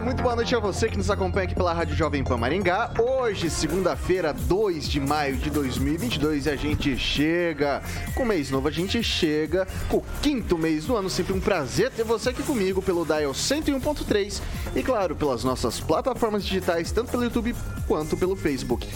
muito boa noite a você que nos acompanha aqui pela Rádio Jovem Pan Maringá. Hoje, segunda-feira, 2 de maio de 2022, e a gente chega com o mês novo, a gente chega com o quinto mês do ano. Sempre um prazer ter você aqui comigo pelo Dial 101.3 e, claro, pelas nossas plataformas digitais, tanto pelo YouTube quanto pelo Facebook.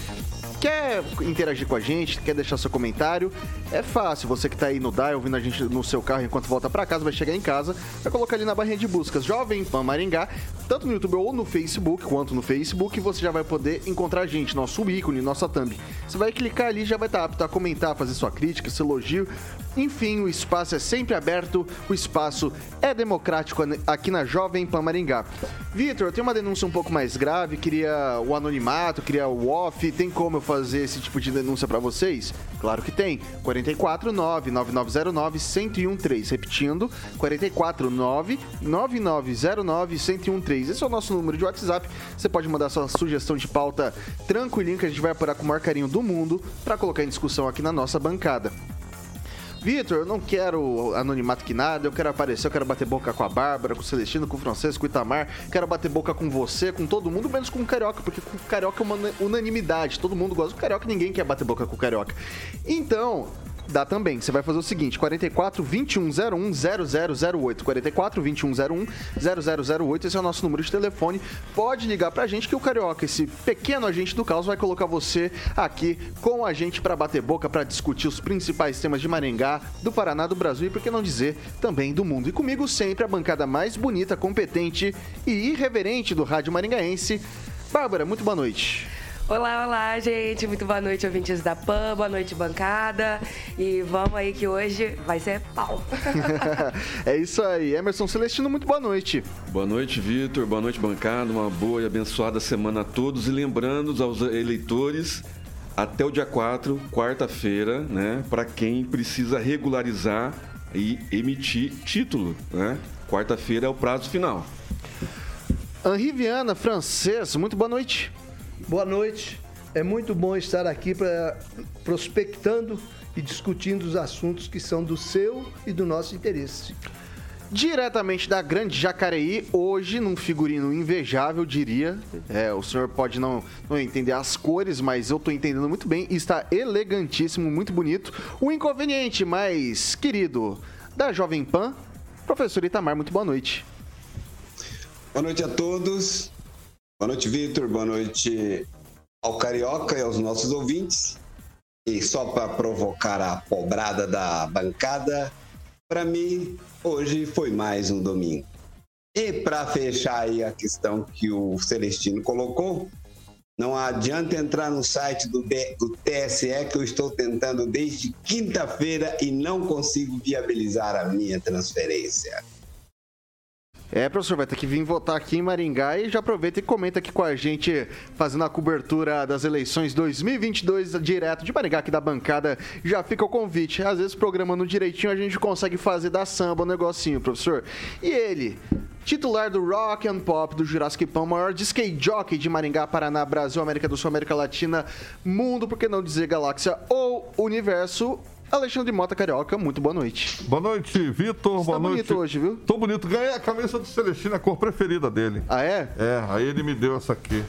Quer interagir com a gente? Quer deixar seu comentário? É fácil. Você que está aí no DAI, ouvindo a gente no seu carro enquanto volta para casa, vai chegar em casa, vai colocar ali na barrinha de buscas Jovem Pan Maringá, tanto no YouTube ou no Facebook, quanto no Facebook, você já vai poder encontrar a gente, nosso ícone, nossa thumb. Você vai clicar ali, já vai estar tá apto a comentar, fazer sua crítica, seu elogio. Enfim, o espaço é sempre aberto, o espaço é democrático aqui na Jovem Pan Maringá. Vitor, eu tenho uma denúncia um pouco mais grave, queria o anonimato, queria o off, tem como eu fazer esse tipo de denúncia para vocês? Claro que tem. 449-9909-1013. Repetindo, 449-9909-1013. Esse é o nosso número de WhatsApp. Você pode mandar sua sugestão de pauta tranquilinho que a gente vai apurar com o maior carinho do mundo para colocar em discussão aqui na nossa bancada. Vitor, eu não quero anonimato que nada, eu quero aparecer, eu quero bater boca com a Bárbara, com o Celestino, com o Francisco, com o Itamar, quero bater boca com você, com todo mundo, menos com o Carioca, porque com o Carioca é uma unanimidade, todo mundo gosta do Carioca, ninguém quer bater boca com o Carioca. Então, Dá também. Você vai fazer o seguinte: 44 2101 0008. 44 2101 0008. Esse é o nosso número de telefone. Pode ligar pra gente que o Carioca, esse pequeno agente do caos, vai colocar você aqui com a gente para bater boca, para discutir os principais temas de Maringá, do Paraná, do Brasil e, por que não dizer, também do mundo. E comigo sempre a bancada mais bonita, competente e irreverente do Rádio Maringaense. Bárbara, muito boa noite. Olá, olá, gente. Muito boa noite, ouvintes da PAN. Boa noite, bancada. E vamos aí que hoje vai ser pau. é isso aí. Emerson Celestino, muito boa noite. Boa noite, Vitor. Boa noite, bancada. Uma boa e abençoada semana a todos. E lembrando aos eleitores, até o dia 4, quarta-feira, né? Para quem precisa regularizar e emitir título, né? Quarta-feira é o prazo final. Henri Viana, francês, muito boa noite. Boa noite. É muito bom estar aqui para prospectando e discutindo os assuntos que são do seu e do nosso interesse. Diretamente da Grande Jacareí, hoje num figurino invejável, diria. É, o senhor pode não, não entender as cores, mas eu estou entendendo muito bem. Está elegantíssimo, muito bonito. O inconveniente mais querido da Jovem Pan, professor Itamar, muito boa noite. Boa noite a todos. Boa noite, Vitor. Boa noite ao Carioca e aos nossos ouvintes. E só para provocar a pobrada da bancada, para mim, hoje foi mais um domingo. E para fechar aí a questão que o Celestino colocou, não adianta entrar no site do, do TSE que eu estou tentando desde quinta-feira e não consigo viabilizar a minha transferência. É, professor, vai ter que vir votar aqui em Maringá e já aproveita e comenta aqui com a gente, fazendo a cobertura das eleições 2022 direto de Maringá, aqui da bancada. Já fica o convite. Às vezes, programando direitinho, a gente consegue fazer da samba o um negocinho, professor. E ele, titular do Rock and Pop do Jurassic Pan, maior skate jockey de Maringá, Paraná, Brasil, América do Sul, América Latina, mundo, por que não dizer galáxia ou universo, Alexandre Mota Carioca, muito boa noite. Boa noite, Vitor. Boa tá noite. bonito hoje, viu? Tô bonito. Ganhei a camisa do Celestino, a cor preferida dele. Ah, é? É, aí ele me deu essa aqui.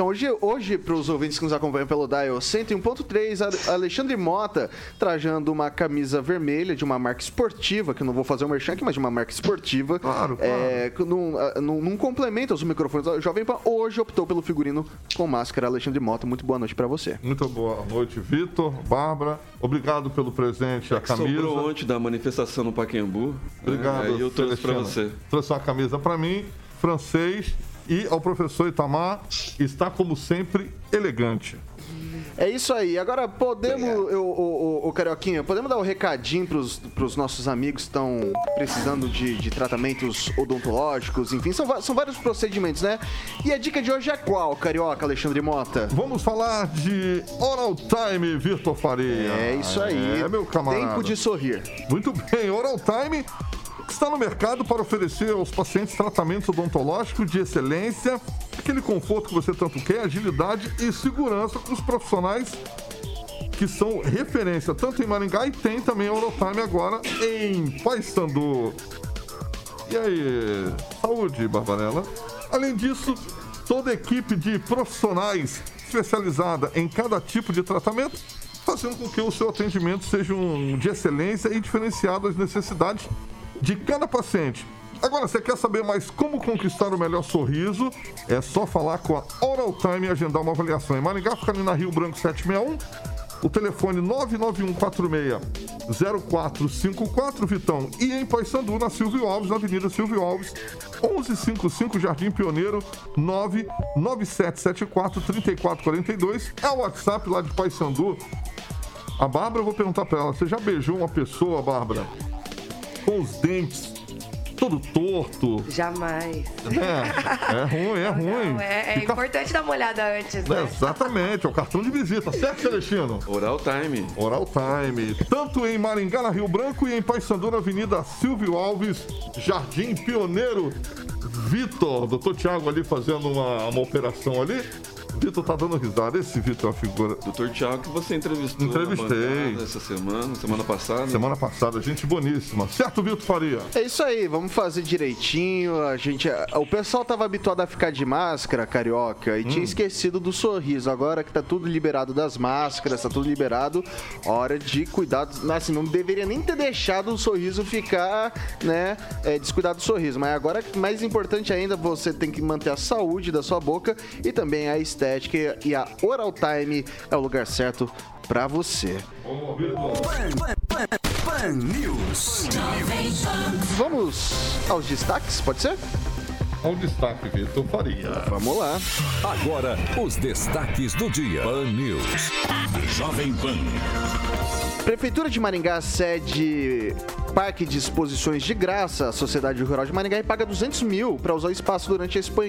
Então hoje, hoje para os ouvintes que nos acompanham pelo Dial 101.3, Alexandre Mota trajando uma camisa vermelha de uma marca esportiva, que eu não vou fazer o um merchan aqui, mas de uma marca esportiva. Claro, claro. É, num, num, num complemento aos microfones da Jovem Pan, hoje optou pelo figurino com máscara Alexandre Mota. Muito boa noite para você. Muito boa noite, Vitor, Bárbara. Obrigado pelo presente, é a camisa. Sobrou ontem da manifestação no Paquembu. Obrigado. Né? eu trouxe para você. Trouxe uma camisa para mim, francês, e ao professor Itamar, está como sempre elegante. É isso aí. Agora, podemos, eu, o, o, o Carioquinha, podemos dar um recadinho para os nossos amigos que estão precisando de, de, tratamentos odontológicos, enfim, são, são vários procedimentos, né? E a dica de hoje é qual, Carioca, Alexandre Mota? Vamos falar de Oral Time, Vitor Faria. É isso aí. É, meu camarada. Tempo de sorrir. Muito bem, Oral Time está no mercado para oferecer aos pacientes tratamento odontológico de excelência, aquele conforto que você tanto quer, agilidade e segurança com os profissionais que são referência tanto em Maringá e tem também a Eurotime agora em Paysandu. E aí, saúde, Barbarella. Além disso, toda a equipe de profissionais especializada em cada tipo de tratamento, fazendo com que o seu atendimento seja um de excelência e diferenciado às necessidades de cada paciente. Agora, você quer saber mais como conquistar o melhor sorriso? É só falar com a Oral Time e agendar uma avaliação. Em Maringá, fica ali na Rio Branco 761. O telefone 99146-0454, Vitão. E em Paysandu, na Silvio Alves, na Avenida Silvio Alves, 1155, Jardim Pioneiro, 99774-3442. É o WhatsApp lá de Paysandu. A Bárbara, eu vou perguntar para ela, você já beijou uma pessoa, Bárbara, com os dentes todo torto. Jamais. É, é ruim, é ruim. Não, é, é Fica... importante dar uma olhada antes, né? É, exatamente, é o cartão de visita, certo, Celestino? Oral Time. Oral Time. Tanto em Maringá, na Rio Branco, e em Paysandu, na Avenida Silvio Alves, Jardim Pioneiro. Vitor, doutor Tiago ali fazendo uma, uma operação ali. Vitor tá dando risada. Esse Vitor é uma figura. Doutor Tiago, que você entrevistou. Entrevistei. Essa semana, semana passada. Semana passada, gente boníssima. Certo, Vitor Faria? É isso aí, vamos fazer direitinho. A gente. O pessoal tava habituado a ficar de máscara, carioca, e hum. tinha esquecido do sorriso. Agora que tá tudo liberado das máscaras, tá tudo liberado, hora de cuidar. Assim, não deveria nem ter deixado o sorriso ficar, né? É, descuidado do sorriso. Mas agora, mais importante ainda, você tem que manter a saúde da sua boca e também a estética estética e a Oral Time é o lugar certo para você. Pan, News. Vamos aos destaques, pode ser? Ao destaque, Vitor Faria. Vamos lá. Agora, os destaques do dia. Pan News. Jovem Pan. Prefeitura de Maringá cede parque de exposições de graça à Sociedade Rural de Maringá e paga 200 mil para usar o espaço durante a Expo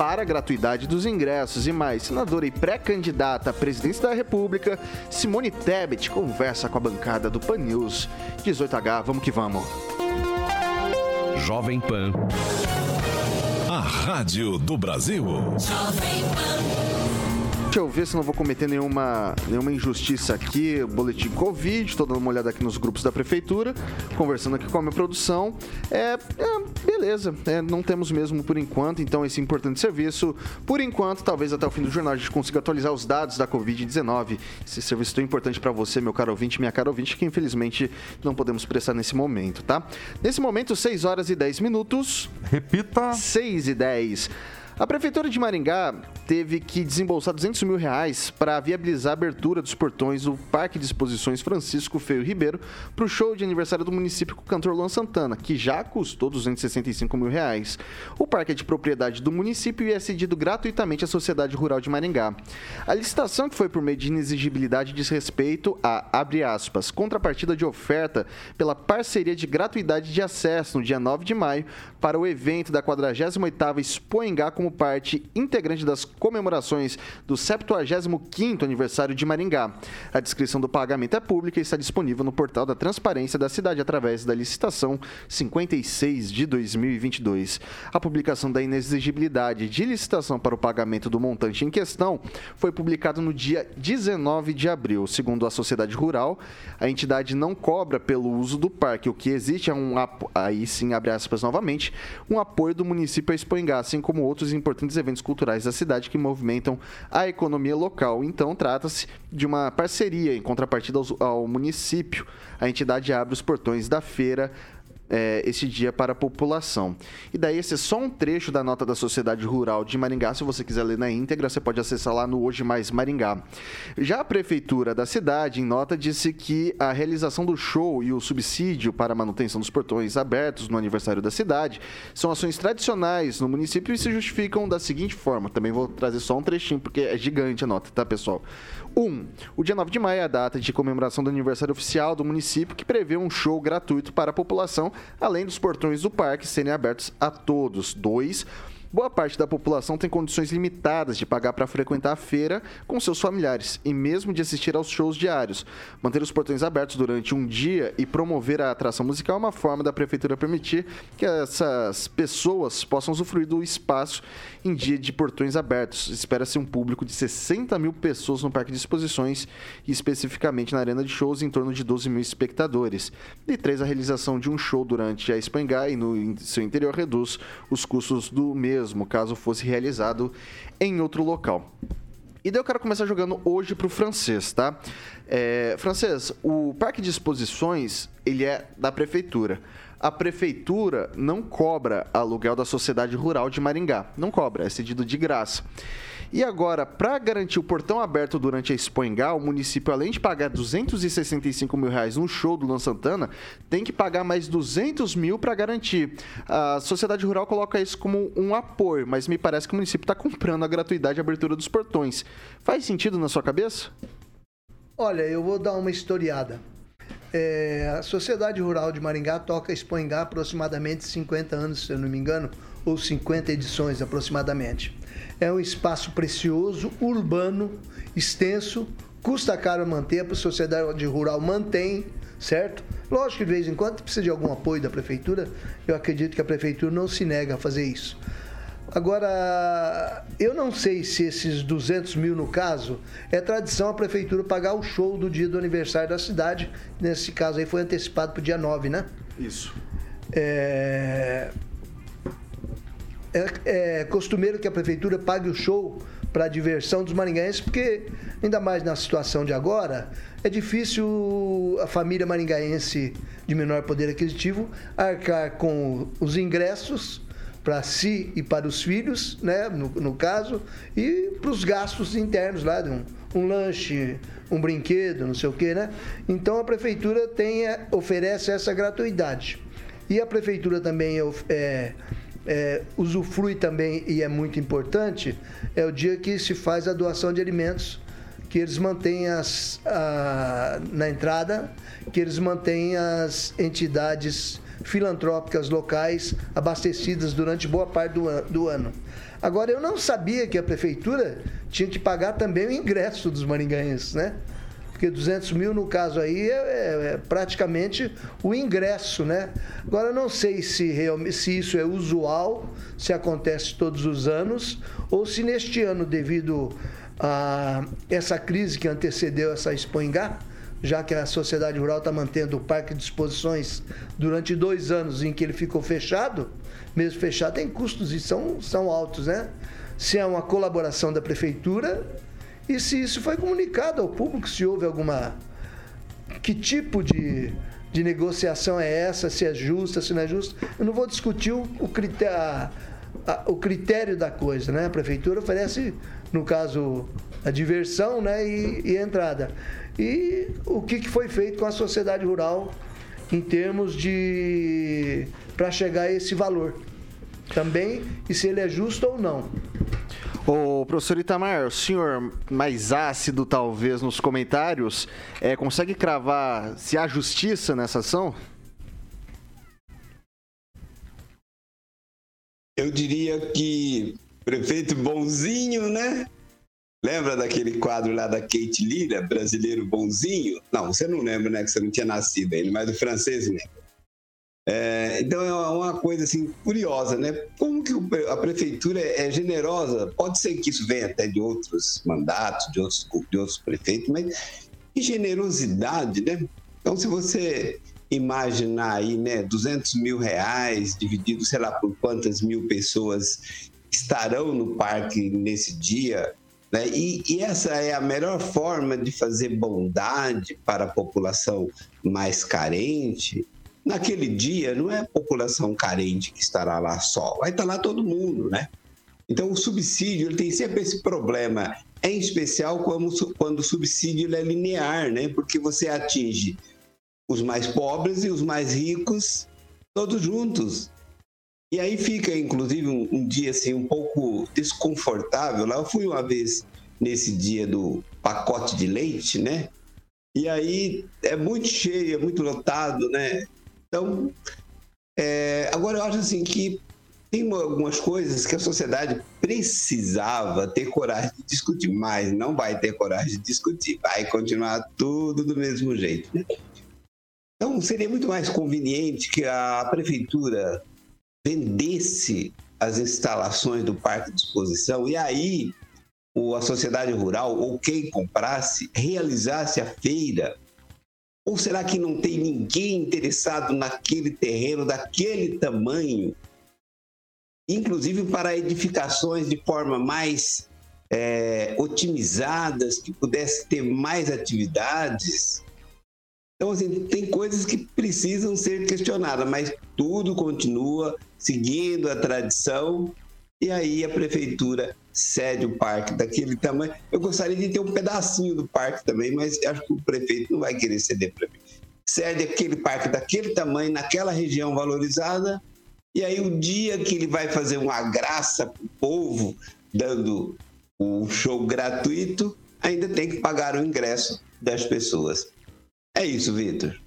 para a gratuidade dos ingressos e mais. Senadora e pré-candidata à presidência da República, Simone Tebet, conversa com a bancada do Pan News 18H. Vamos que vamos. Jovem Pan. A Rádio do Brasil. Jovem Pan. Deixa eu ver se não vou cometer nenhuma, nenhuma injustiça aqui. Boletim Covid, tô dando uma olhada aqui nos grupos da prefeitura, conversando aqui com a minha produção. É, é beleza, é, não temos mesmo por enquanto, então esse importante serviço, por enquanto, talvez até o fim do jornal a gente consiga atualizar os dados da Covid-19. Esse serviço tão importante para você, meu caro ouvinte, minha cara ouvinte, que infelizmente não podemos prestar nesse momento, tá? Nesse momento, 6 horas e 10 minutos. Repita. 6 e 10. A Prefeitura de Maringá teve que desembolsar 200 mil reais para viabilizar a abertura dos portões do Parque de Exposições Francisco Feio Ribeiro para o show de aniversário do município com o cantor Luan Santana, que já custou 265 mil reais. O parque é de propriedade do município e é cedido gratuitamente à Sociedade Rural de Maringá. A licitação, que foi por meio de inexigibilidade, diz respeito a, abre aspas, contrapartida de oferta pela parceria de gratuidade de acesso no dia 9 de maio para o evento da 48ª Expoingá como parte integrante das comemorações do 75º aniversário de Maringá. A descrição do pagamento é pública e está disponível no portal da Transparência da cidade através da licitação 56 de 2022. A publicação da inexigibilidade de licitação para o pagamento do montante em questão foi publicada no dia 19 de abril. Segundo a Sociedade Rural, a entidade não cobra pelo uso do parque. O que existe é um aí sim abre aspas novamente um apoio do município a Expoingá, assim como outros importantes eventos culturais da cidade que movimentam a economia local. Então, trata-se de uma parceria em contrapartida ao município. A entidade abre os portões da feira é, esse dia para a população. E daí esse é só um trecho da nota da Sociedade Rural de Maringá. Se você quiser ler na íntegra, você pode acessar lá no Hoje Mais Maringá. Já a prefeitura da cidade, em nota, disse que a realização do show e o subsídio para a manutenção dos portões abertos no aniversário da cidade são ações tradicionais no município e se justificam da seguinte forma. Também vou trazer só um trechinho porque é gigante a nota, tá, pessoal? 1. Um, o dia 9 de maio é a data de comemoração do aniversário oficial do município que prevê um show gratuito para a população além dos portões do parque serem abertos a todos. Dois, Boa parte da população tem condições limitadas de pagar para frequentar a feira com seus familiares e mesmo de assistir aos shows diários. Manter os portões abertos durante um dia e promover a atração musical é uma forma da prefeitura permitir que essas pessoas possam usufruir do espaço em dia de portões abertos. Espera-se um público de 60 mil pessoas no parque de exposições e especificamente na arena de shows em torno de 12 mil espectadores. E três, a realização de um show durante a Espangá e no seu interior reduz os custos do mesmo mesmo, caso fosse realizado em outro local. E daí eu quero começar jogando hoje para o francês, tá? É, francês, o parque de exposições, ele é da prefeitura. A prefeitura não cobra aluguel da sociedade rural de Maringá. Não cobra, é cedido de graça. E agora, para garantir o portão aberto durante a Expo o município, além de pagar 265 mil reais no show do Luan Santana, tem que pagar mais 200 mil para garantir. A sociedade rural coloca isso como um apoio, mas me parece que o município está comprando a gratuidade de abertura dos portões. Faz sentido na sua cabeça? Olha, eu vou dar uma historiada. É, a Sociedade Rural de Maringá toca Expo Engá há aproximadamente 50 anos, se eu não me engano, ou 50 edições aproximadamente. É um espaço precioso, urbano, extenso, custa caro manter, a sociedade rural mantém, certo? Lógico que de vez em quando precisa de algum apoio da prefeitura, eu acredito que a prefeitura não se nega a fazer isso. Agora, eu não sei se esses 200 mil, no caso, é tradição a prefeitura pagar o show do dia do aniversário da cidade. Nesse caso aí foi antecipado para o dia 9, né? Isso. É é, é costumeiro que a prefeitura pague o show para a diversão dos maringaenses, porque, ainda mais na situação de agora, é difícil a família maringaense de menor poder aquisitivo arcar com os ingressos para si e para os filhos, né, no, no caso, e para os gastos internos lá, um, um lanche, um brinquedo, não sei o quê, né? Então a prefeitura tem, oferece essa gratuidade. E a prefeitura também é, é, usufrui também, e é muito importante, é o dia que se faz a doação de alimentos, que eles mantêm as, a, na entrada, que eles mantêm as entidades filantrópicas locais abastecidas durante boa parte do, do ano. Agora, eu não sabia que a prefeitura tinha que pagar também o ingresso dos maringaenses, né? Porque 200 mil no caso aí é, é, é praticamente o ingresso, né? Agora não sei se, se isso é usual, se acontece todos os anos, ou se neste ano, devido a essa crise que antecedeu essa Expoingá, já que a sociedade rural está mantendo o parque de exposições durante dois anos em que ele ficou fechado, mesmo fechado tem custos e são, são altos, né? Se é uma colaboração da prefeitura, e se isso foi comunicado ao público, se houve alguma. Que tipo de, de negociação é essa, se é justa, se não é justa. Eu não vou discutir o, o, critério, a, a, o critério da coisa, né? A prefeitura oferece, no caso, a diversão né? e, e a entrada. E o que, que foi feito com a sociedade rural em termos de. para chegar a esse valor também, e se ele é justo ou não. O professor Itamar, o senhor mais ácido talvez nos comentários, é, consegue cravar se há justiça nessa ação? Eu diria que prefeito bonzinho, né? Lembra daquele quadro lá da Kate Lira, brasileiro bonzinho? Não, você não lembra, né? Que você não tinha nascido ainda, mas o francês lembra. É, então é uma coisa assim curiosa, né? Como que a prefeitura é generosa? Pode ser que isso venha até de outros mandatos, de outros, de outros prefeitos, mas que generosidade, né? Então, se você imaginar aí, né, 200 mil reais dividido, sei lá, por quantas mil pessoas estarão no parque nesse dia. Né? E, e, essa é a melhor forma de fazer bondade para a população mais carente. Naquele dia, não é a população carente que estará lá só, vai estar lá todo mundo, né? Então, o subsídio ele tem sempre esse problema, em especial quando, quando o subsídio é linear, né? Porque você atinge os mais pobres e os mais ricos todos juntos. E aí fica, inclusive, um, um, dia assim um pouco desconfortável. Lá eu fui uma vez nesse dia do pacote de leite, né? E aí é muito cheio, é muito lotado, né? Então, é, agora eu acho assim que tem algumas coisas que a sociedade precisava ter coragem de discutir, mas não vai ter coragem de discutir, vai continuar tudo do mesmo jeito. Né? Então, seria muito mais conveniente que a prefeitura vendesse as instalações do parque de exposição e aí a sociedade rural ou quem comprasse realizasse a feira? Ou será que não tem ninguém interessado naquele terreno daquele tamanho inclusive para edificações de forma mais é, otimizadas, que pudesse ter mais atividades. Então, assim, tem coisas que precisam ser questionadas, mas tudo continua seguindo a tradição e aí a prefeitura cede o parque daquele tamanho. Eu gostaria de ter um pedacinho do parque também, mas acho que o prefeito não vai querer ceder para mim. Cede aquele parque daquele tamanho, naquela região valorizada, e aí, o dia que ele vai fazer uma graça para o povo, dando um show gratuito, ainda tem que pagar o ingresso das pessoas. É isso, Vitor.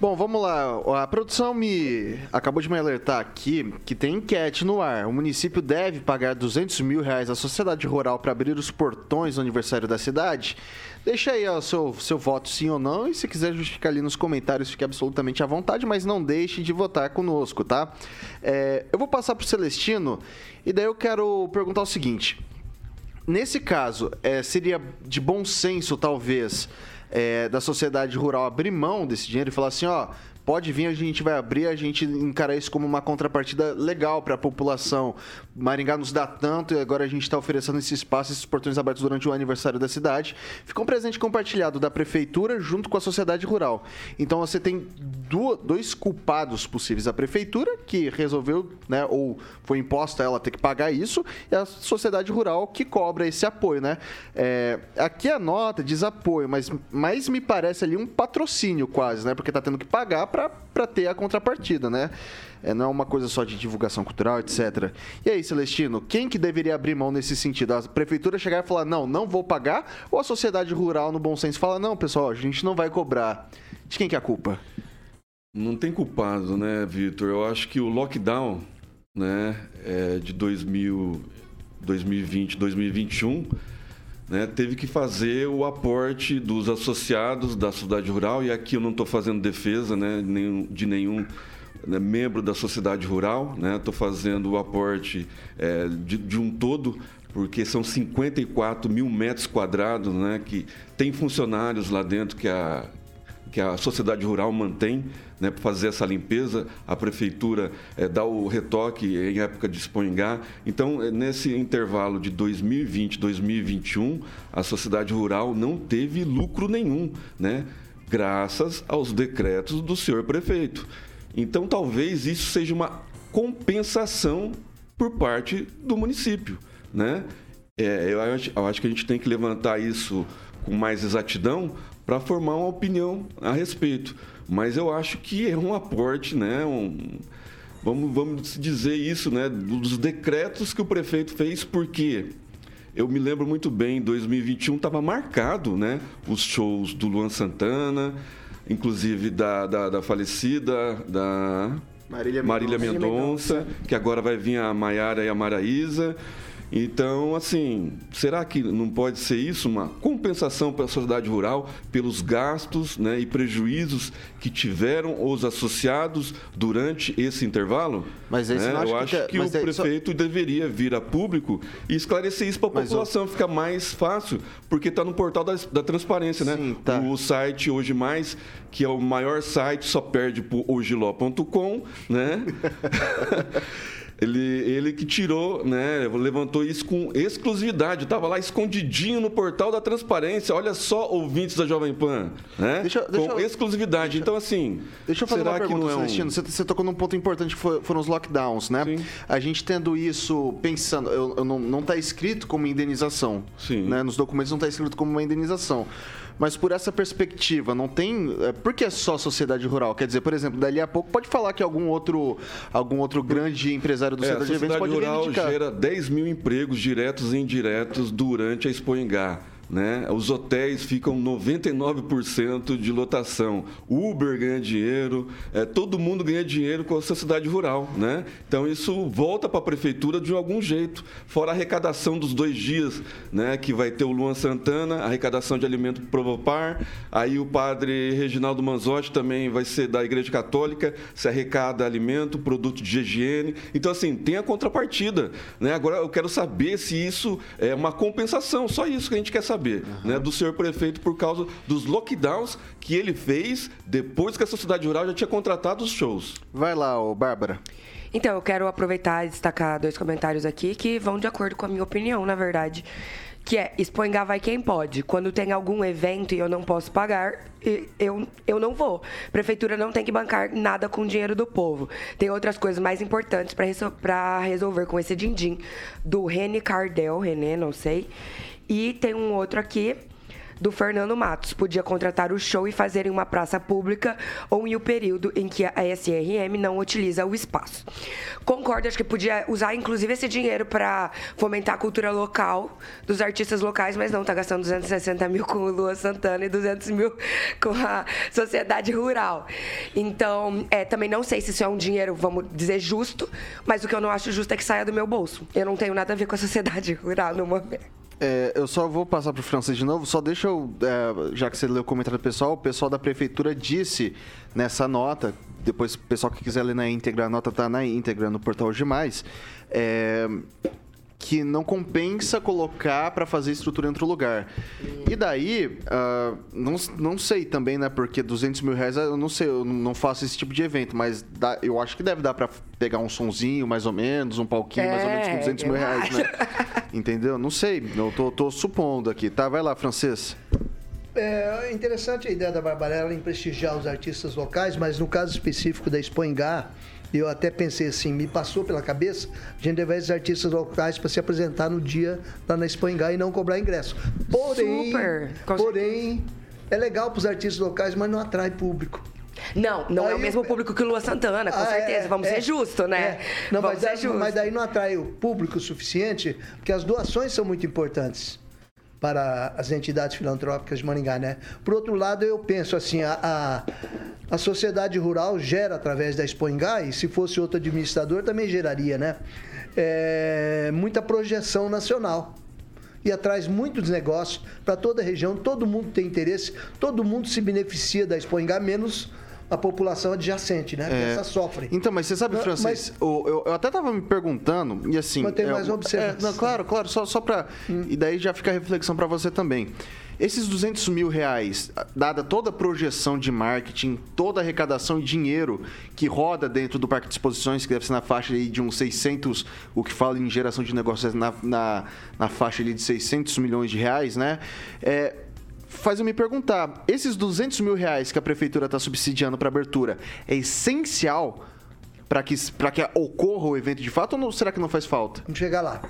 Bom, vamos lá. A produção me acabou de me alertar aqui que tem enquete no ar. O município deve pagar 200 mil reais à sociedade rural para abrir os portões do aniversário da cidade. Deixa aí o seu, seu voto sim ou não e se quiser justificar ali nos comentários, fique absolutamente à vontade, mas não deixe de votar conosco, tá? É, eu vou passar para o Celestino e daí eu quero perguntar o seguinte. Nesse caso, é, seria de bom senso, talvez, é, da sociedade rural abrir mão desse dinheiro e falar assim, ó, pode vir, a gente vai abrir, a gente encarar isso como uma contrapartida legal para a população. Maringá nos dá tanto e agora a gente está oferecendo esse espaço, esses portões abertos durante o aniversário da cidade. Ficou um presente compartilhado da prefeitura junto com a sociedade rural. Então você tem dois culpados possíveis: a prefeitura, que resolveu, né, ou foi imposta ela ter que pagar isso, e a sociedade rural, que cobra esse apoio, né? É, aqui a nota diz apoio, mas, mas me parece ali um patrocínio quase, né? Porque está tendo que pagar para ter a contrapartida, né? É, não é uma coisa só de divulgação cultural, etc. E aí, Celestino, quem que deveria abrir mão nesse sentido? A prefeitura chegar e falar, não, não vou pagar? Ou a sociedade rural, no bom senso, fala, não, pessoal, a gente não vai cobrar. De quem que é a culpa? Não tem culpado, né, Vitor? Eu acho que o lockdown né, é de 2000, 2020, 2021 né, teve que fazer o aporte dos associados da sociedade rural, e aqui eu não estou fazendo defesa né, de nenhum né, membro da sociedade rural, estou né, fazendo o aporte é, de, de, um todo, porque são 54 mil metros quadrados né, que tem funcionários lá dentro que a, que a sociedade rural mantém né, para fazer essa limpeza, a prefeitura é, dá o retoque em época de espoingá. Então, é, nesse intervalo de 2020 2021, a sociedade rural não teve lucro nenhum, né, graças aos decretos do senhor prefeito. Então, talvez isso seja uma compensação por parte do município. Né? É, eu, acho, eu acho que a gente tem que levantar isso com mais exatidão para formar uma opinião a respeito. Mas eu acho que é um aporte, né? Um, vamos, vamos dizer isso, né? Dos decretos que o prefeito fez, porque eu me lembro muito bem, 2021 estava marcado, né? Os shows do Luan Santana, inclusive da, da, da falecida, da Marília, Marília Mendonça, que agora vai vir a Maiara e a Maraísa. Então, assim, será que não pode ser isso uma compensação para a sociedade rural pelos gastos né, e prejuízos que tiveram os associados durante esse intervalo? Mas né? Eu que acho que, que o prefeito só... deveria vir a público e esclarecer isso para a população, fica mais fácil, porque está no portal da, da transparência, né? Sim, tá. O site Hoje Mais, que é o maior site, só perde para ogiló.com, né? Ele, ele que tirou, né? Levantou isso com exclusividade. Estava lá escondidinho no portal da transparência. Olha só, ouvintes da Jovem Pan, né? Deixa, deixa com eu, exclusividade. Deixa, então, assim. Deixa eu fazer uma pergunta, é um... Você, você tocou num ponto importante que foram os lockdowns, né? Sim. A gente tendo isso pensando, eu, eu não está escrito como indenização. Sim. Né? Nos documentos não está escrito como uma indenização. Mas por essa perspectiva, não tem. É, por que é só sociedade rural? Quer dizer, por exemplo, dali a pouco pode falar que algum outro, algum outro grande empresário do é, setor de eventos pode rural reivindicar. gera 10 mil empregos diretos e indiretos durante a Expo Engá. Né? Os hotéis ficam 99% de lotação. Uber ganha dinheiro, é, todo mundo ganha dinheiro com a sociedade rural. Né? Então isso volta para a prefeitura de algum jeito. Fora a arrecadação dos dois dias, né? que vai ter o Luan Santana, arrecadação de alimento Provopar, aí o padre Reginaldo Manzotti também vai ser da Igreja Católica, se arrecada alimento, produto de higiene. Então, assim, tem a contrapartida. Né? Agora eu quero saber se isso é uma compensação, só isso que a gente quer saber saber, uhum. né, do senhor prefeito por causa dos lockdowns que ele fez depois que a sociedade rural já tinha contratado os shows. Vai lá, ô Bárbara. Então, eu quero aproveitar e destacar dois comentários aqui que vão de acordo com a minha opinião, na verdade que é expoengar vai quem pode. Quando tem algum evento e eu não posso pagar, eu, eu não vou. Prefeitura não tem que bancar nada com o dinheiro do povo. Tem outras coisas mais importantes para resolver com esse din-din do Rene Cardel, René, não sei. E tem um outro aqui do Fernando Matos. Podia contratar o show e fazer em uma praça pública ou em um período em que a SRM não utiliza o espaço. Concordo, acho que podia usar inclusive esse dinheiro para fomentar a cultura local dos artistas locais, mas não, tá gastando 260 mil com o Lua Santana e 200 mil com a sociedade rural. Então, é, também não sei se isso é um dinheiro, vamos dizer, justo, mas o que eu não acho justo é que saia do meu bolso. Eu não tenho nada a ver com a sociedade rural no momento. É, eu só vou passar para o francês de novo, só deixa eu, é, já que você leu o comentário do pessoal, o pessoal da prefeitura disse nessa nota, depois o pessoal que quiser ler na íntegra, a nota está na íntegra no portal Hoje Mais, é, que não compensa colocar para fazer estrutura em outro lugar. E daí, uh, não, não sei também, né? Porque 200 mil reais, eu não sei, eu não faço esse tipo de evento, mas dá, eu acho que deve dar para pegar um sonzinho, mais ou menos, um palquinho, é, mais ou menos com 200 mil reais, né? Entendeu? Não sei, eu tô, tô supondo aqui, tá? Vai lá, francês. É interessante a ideia da Barbarella em prestigiar os artistas locais, mas no caso específico da Expoingá, eu até pensei assim, me passou pela cabeça a gente levar esses artistas locais para se apresentar no dia lá na Espanha e não cobrar ingresso. Porém, Super. porém é legal para os artistas locais, mas não atrai público. Não, não aí, é o mesmo público que o Lua Santana, com ah, certeza. É, Vamos é, ser justos, né? É. Não, Vamos mas, daí, mas daí não atrai o público o suficiente, porque as doações são muito importantes para as entidades filantrópicas de Maringá, né? Por outro lado, eu penso assim, a, a, a sociedade rural gera através da Expoingá, e se fosse outro administrador também geraria, né? É, muita projeção nacional e atrás muitos negócios para toda a região, todo mundo tem interesse, todo mundo se beneficia da Expoingá, menos a população adjacente, né? É. Essa sofre. Então, mas você sabe, Francis, mas... eu, eu, até estava me perguntando, e assim. Mas tem é, mais uma observação. É, não, claro, claro, só, só para. Hum. E daí já fica a reflexão para você também. Esses 200 mil reais, dada toda a projeção de marketing, toda a arrecadação e dinheiro que roda dentro do parque de exposições, que deve ser na faixa de uns 600, o que fala em geração de negócios na, na, na faixa de 600 milhões de reais, né? É, faz eu me perguntar: esses 200 mil reais que a prefeitura está subsidiando para abertura é essencial para que, que ocorra o evento de fato ou será que não faz falta? Vamos chegar lá.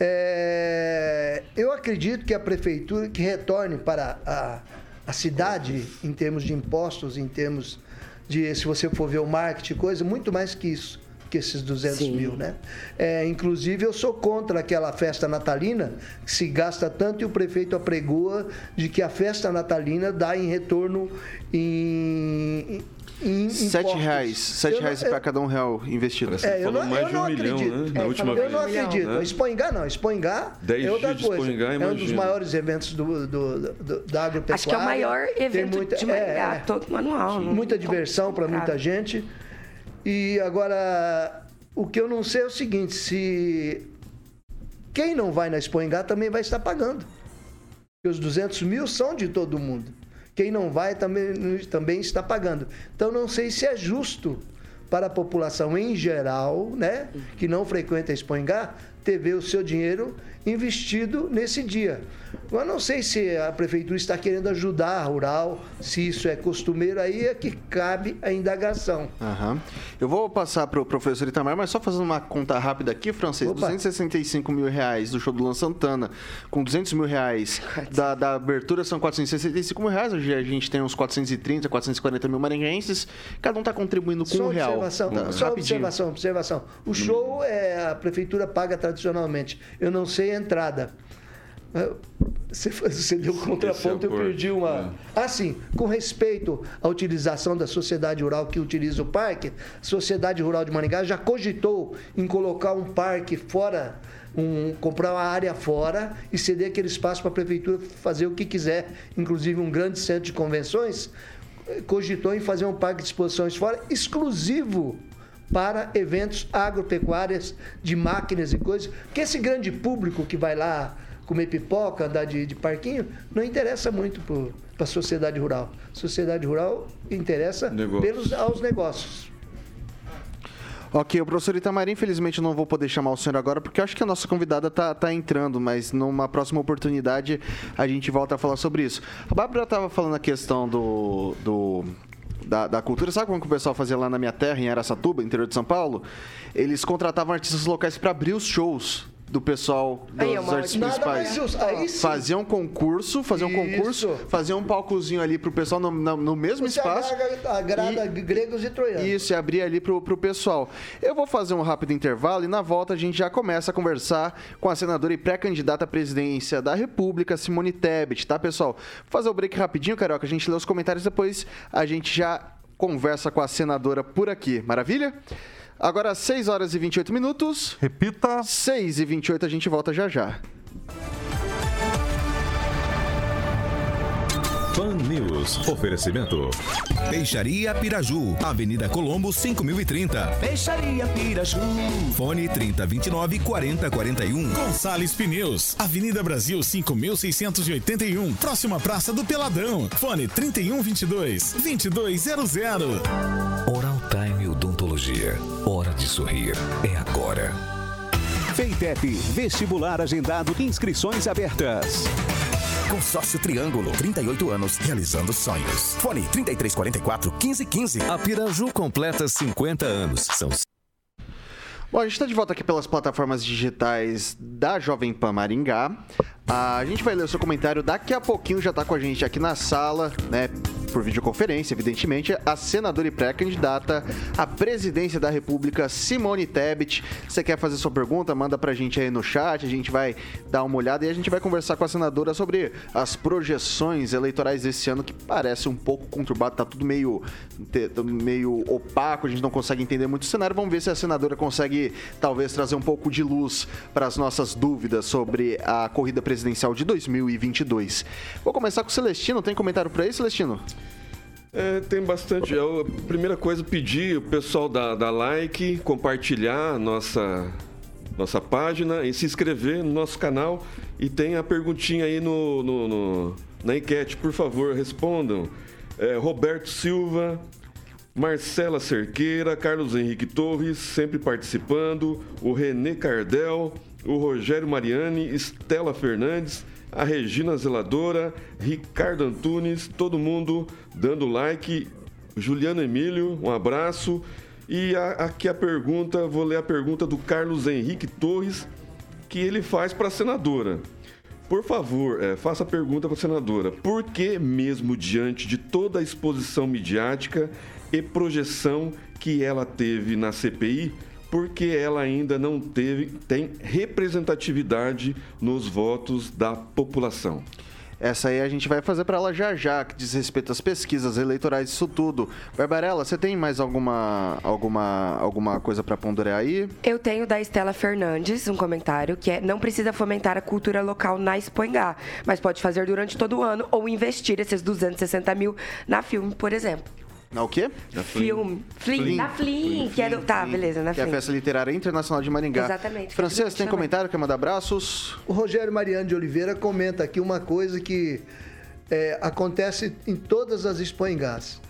É, eu acredito que a prefeitura que retorne para a, a cidade em termos de impostos, em termos de, se você for ver o marketing, coisa, muito mais que isso que esses 200 Sim. mil, né? É, inclusive, eu sou contra aquela festa natalina que se gasta tanto e o prefeito apregoa de que a festa natalina dá em retorno em, em sete reais, sete reais para cada um real investido. É, eu não, mais eu de um acredito. milhão, né? Na é, última eu vez. não acredito. Né? Expoingá não, Expoingá é outra coisa. É um dos maiores eventos do, do, do, da agropecuária. Acho que é o maior evento muita, de Maringá, é, todo manual. Muita diversão para muita gente. E agora, o que eu não sei é o seguinte: se quem não vai na Expoingá também vai estar pagando. Porque os 200 mil são de todo mundo. Quem não vai também, também está pagando. Então, não sei se é justo para a população em geral, né, que não frequenta a Expoingá, ter ver o seu dinheiro investido nesse dia. Eu não sei se a prefeitura está querendo ajudar a rural, se isso é costumeiro, aí é que cabe a indagação. Aham. Eu vou passar para o professor Itamar, mas só fazendo uma conta rápida aqui, francês. Opa. 265 mil reais do show do Luan Santana, com 200 mil reais da, da abertura são 465 mil reais. Hoje a gente tem uns 430, 440 mil maringaenses. Cada um está contribuindo com Só um real. observação, tá? Só rapidinho. observação, observação. O show é, a prefeitura paga tradicionalmente. Eu não sei entrada. Ah, Você, você deu contraponto, eu perdi uma. Ah, sim, com respeito à utilização da sociedade rural que utiliza o parque, a Sociedade Rural de Maringá já cogitou em colocar um parque fora, um, comprar uma área fora e ceder aquele espaço para a prefeitura fazer o que quiser, inclusive um grande centro de convenções cogitou em fazer um parque de exposições fora exclusivo para eventos agropecuários de máquinas e coisas. Porque esse grande público que vai lá comer pipoca, andar de, de parquinho, não interessa muito para a sociedade rural. sociedade rural interessa Negócios. pelos, aos negócios. Ok, o professor Itamar, infelizmente eu não vou poder chamar o senhor agora, porque eu acho que a nossa convidada tá, tá entrando, mas numa próxima oportunidade a gente volta a falar sobre isso. A Bárbara estava falando a questão do. do da, da cultura, sabe como que o pessoal fazia lá na minha terra, em Aracatuba, interior de São Paulo? Eles contratavam artistas locais para abrir os shows do pessoal dos Aí é uma artistas ótima- Nada mais principais. Aí sim. Faziam concurso, faziam Isso. concurso, faziam um palcozinho ali pro pessoal no, no- no mesmo Você espaço. agrada, agrada gregos e troianos. Isso, e abrir ali pro, pro pessoal. Eu vou fazer um rápido intervalo e na volta a gente já começa a conversar com a senadora e pré-candidata à presidência da República, Simone Tebet, tá, pessoal? Vou fazer o break rapidinho, Carioca, a gente lê os comentários depois a gente já conversa com a senadora por aqui. Maravilha? Agora, 6 horas e 28 minutos. Repita. 6 e 28 a gente volta já já. Pan News. Oferecimento. Peixaria Piraju, Avenida Colombo 5030. Peixaria Piraju. Fone 3029 4041. Gonçalves Pneus, Avenida Brasil 5681, próxima Praça do Peladão. Fone 3122 2200. Oral Time Odontologia. Hora de sorrir. É agora. Feitep, vestibular agendado, inscrições abertas. Consórcio Triângulo, 38 anos, realizando sonhos. Fone 3344 1515. A Piraju completa 50 anos. São Bom, a gente está de volta aqui pelas plataformas digitais da Jovem Pan Maringá. A gente vai ler o seu comentário daqui a pouquinho, já está com a gente aqui na sala, né? Por videoconferência, evidentemente, a senadora e pré-candidata à presidência da República, Simone Tebet. Você quer fazer sua pergunta? Manda pra gente aí no chat, a gente vai dar uma olhada e a gente vai conversar com a senadora sobre as projeções eleitorais desse ano, que parece um pouco conturbado, tá tudo meio, meio opaco, a gente não consegue entender muito o cenário. Vamos ver se a senadora consegue talvez trazer um pouco de luz para as nossas dúvidas sobre a corrida presidencial de 2022. Vou começar com o Celestino. Tem comentário por aí, Celestino? É, tem bastante. Eu, primeira coisa, pedir o pessoal dar, like, compartilhar nossa, nossa página e se inscrever no nosso canal. E tem a perguntinha aí no, no- no- na enquete, por favor, respondam. É, Roberto Silva, Marcela Cerqueira, Carlos Henrique Torres, sempre participando, o Renê Cardel, o Rogério Mariani, Estela Fernandes, a Regina Zeladora, Ricardo Antunes, todo mundo dando like. Juliano Emílio, um abraço. E a- aqui a pergunta, vou ler a pergunta do Carlos Henrique Torres, que ele faz para a senadora. Por favor, eh, faça a pergunta para a senadora. Por que, mesmo diante de toda a exposição midiática e projeção que ela teve na CPI, por que ela ainda não teve, tem representatividade nos votos da população? Essa aí a gente vai fazer para ela já já, que diz respeito às pesquisas eleitorais, isso tudo. Barbarella, você tem mais alguma, alguma, alguma coisa para ponderar aí? Eu tenho da Estela Fernandes um comentário que é: não precisa fomentar a cultura local na Expoingá, mas pode fazer durante todo o ano ou investir esses 260 mil na filme, por exemplo. Na o quê? Filme. Flim. Flim. Na Flim, que é do... Tá, beleza, na Que é a Flim. Festa Literária Internacional de Maringá. Exatamente. Francês, tem comentário? Quer mandar abraços? O Rogério Mariano de Oliveira comenta aqui uma coisa que é, acontece em todas as Expoingás.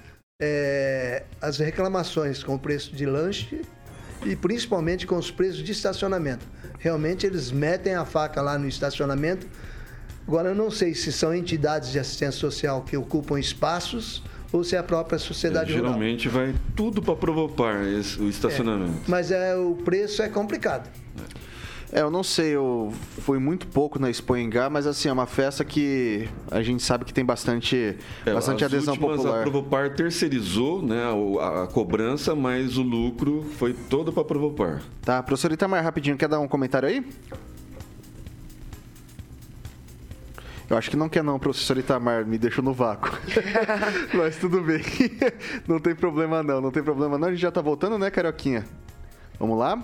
é, as reclamações com o preço de lanche e principalmente com os preços de estacionamento. Realmente eles metem a faca lá no estacionamento. Agora eu não sei se são entidades de assistência social que ocupam espaços ou se é a própria sociedade é, geralmente rural. vai tudo para provocar esse, o estacionamento. É, mas é, o preço é complicado. É, eu não sei, eu fui muito pouco na Expo Engá, mas assim, é uma festa que a gente sabe que tem bastante, é, bastante adesão últimas, popular. A Provopar terceirizou né, a, a, cobrança, mas o lucro foi todo para a Provopar. Tá, professor Itamar, rapidinho, quer dar um comentário aí? Eu acho que não quer não, professor Itamar, me deixou no vácuo. Mas tudo bem. Não tem problema não, não tem problema não. A gente já tá voltando, né, Carioquinha? Vamos lá?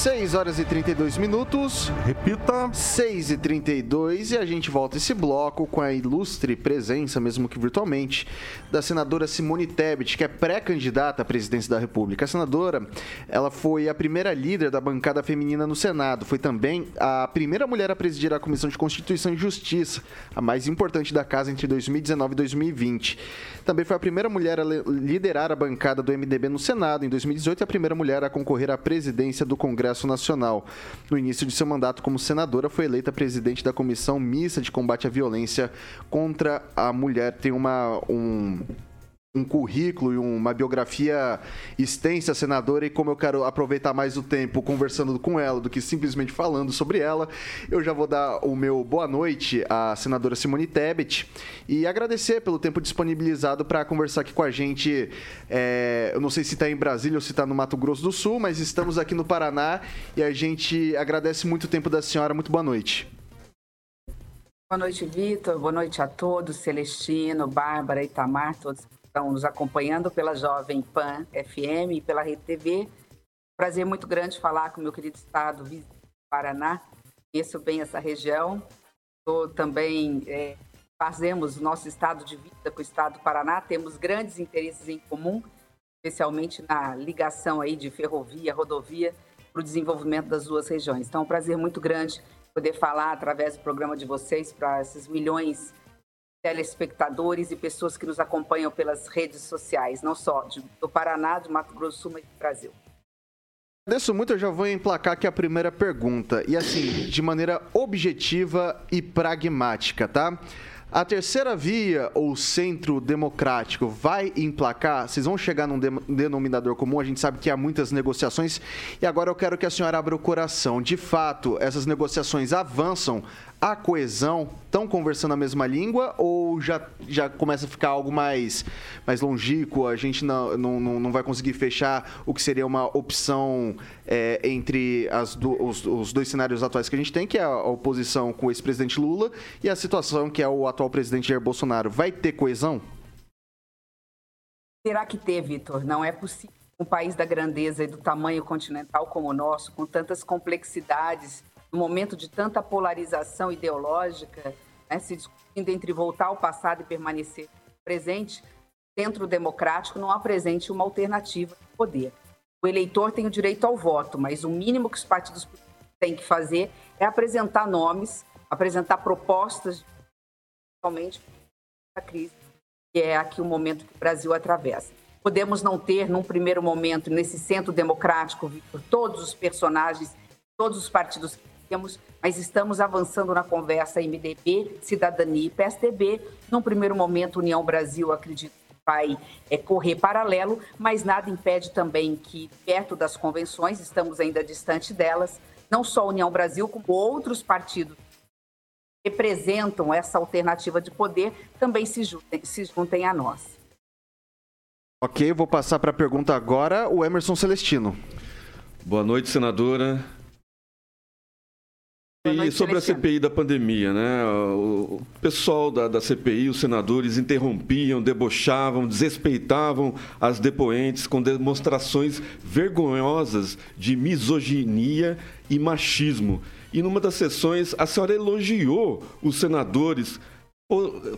6 horas e 32 minutos. Repita. 6 e 32 e a gente volta esse bloco com a ilustre presença, mesmo que virtualmente, da senadora Simone Tebet, que é pré-candidata à presidência da República. A senadora, ela foi a primeira líder da bancada feminina no Senado. Foi também a primeira mulher a presidir a Comissão de Constituição e Justiça, a mais importante da casa entre 2019 e 2020. Também foi a primeira mulher a liderar a bancada do MDB no Senado em 2018 e a primeira mulher a concorrer à presidência do Congresso Congresso Nacional. No início de seu mandato como senadora, foi eleita presidente da Comissão Mista de Combate à Violência contra a Mulher. Tem uma, um, um currículo e uma biografia extensa, senadora, e como eu quero aproveitar mais o tempo conversando com ela do que simplesmente falando sobre ela, eu já vou dar o meu boa noite à senadora Simone Tebet e agradecer pelo tempo disponibilizado para conversar aqui com a gente. É, eu não sei se está em Brasília ou se está no Mato Grosso do Sul, mas estamos aqui no Paraná e a gente agradece muito o tempo da senhora. Muito boa noite. Boa noite, Vitor. Boa noite a todos, Celestino, Bárbara, Itamar, todos estão nos acompanhando pela Jovem Pan FM e pela Rede TV. Prazer muito grande falar com meu querido estado, do Paraná. Conheço bem essa região. Tô também é, fazemos nosso estado de vida com o estado do Paraná. Temos grandes interesses em comum, especialmente na ligação aí de ferrovia, rodovia para o desenvolvimento das duas regiões. Então, é um prazer muito grande poder falar através do programa de vocês para esses milhões telespectadores e pessoas que nos acompanham pelas redes sociais, não só de, do Paraná, do Mato Grosso do Sul, mas do Brasil. Agradeço muito, eu já vou emplacar aqui a primeira pergunta. E assim, de maneira objetiva e pragmática, tá? A terceira via ou centro democrático vai emplacar? Vocês vão chegar num denominador comum? A gente sabe que há muitas negociações e agora eu quero que a senhora abra o coração. De fato, essas negociações avançam a coesão estão conversando a mesma língua ou já, já começa a ficar algo mais, mais longínquo? A gente não, não, não vai conseguir fechar o que seria uma opção é, entre as do, os, os, dois cenários atuais que a gente tem, que é a oposição com o ex-presidente Lula e a situação que é o atual presidente Jair Bolsonaro. Vai ter coesão? Será que ter, Vitor? Não é possível. Um país da grandeza e do tamanho continental como o nosso, com tantas complexidades no momento de tanta polarização ideológica, né, se discutindo entre voltar ao passado e permanecer presente, centro democrático não apresente uma alternativa de poder. O eleitor tem o direito ao voto, mas o mínimo que os partidos têm que fazer é apresentar nomes, apresentar propostas, principalmente a crise, que é aqui o momento que o Brasil atravessa. Podemos não ter, num primeiro momento, nesse centro democrático, todos os personagens, todos os partidos que temos, mas estamos avançando na conversa MDB, Cidadania e PSDB. Num primeiro momento, União Brasil, acredito que vai é, correr paralelo, mas nada impede também que, perto das convenções, estamos ainda distante delas, não só a União Brasil, como outros partidos que representam essa alternativa de poder também se juntem, se juntem a nós. Ok, vou passar para a pergunta agora, o Emerson Celestino. Boa noite, senadora. E sobre a CPI da pandemia, né? O pessoal da, da, CPI, os senadores, interrompiam, debochavam, desrespeitavam as depoentes com demonstrações vergonhosas de misoginia e machismo. E numa das sessões, a senhora elogiou os senadores,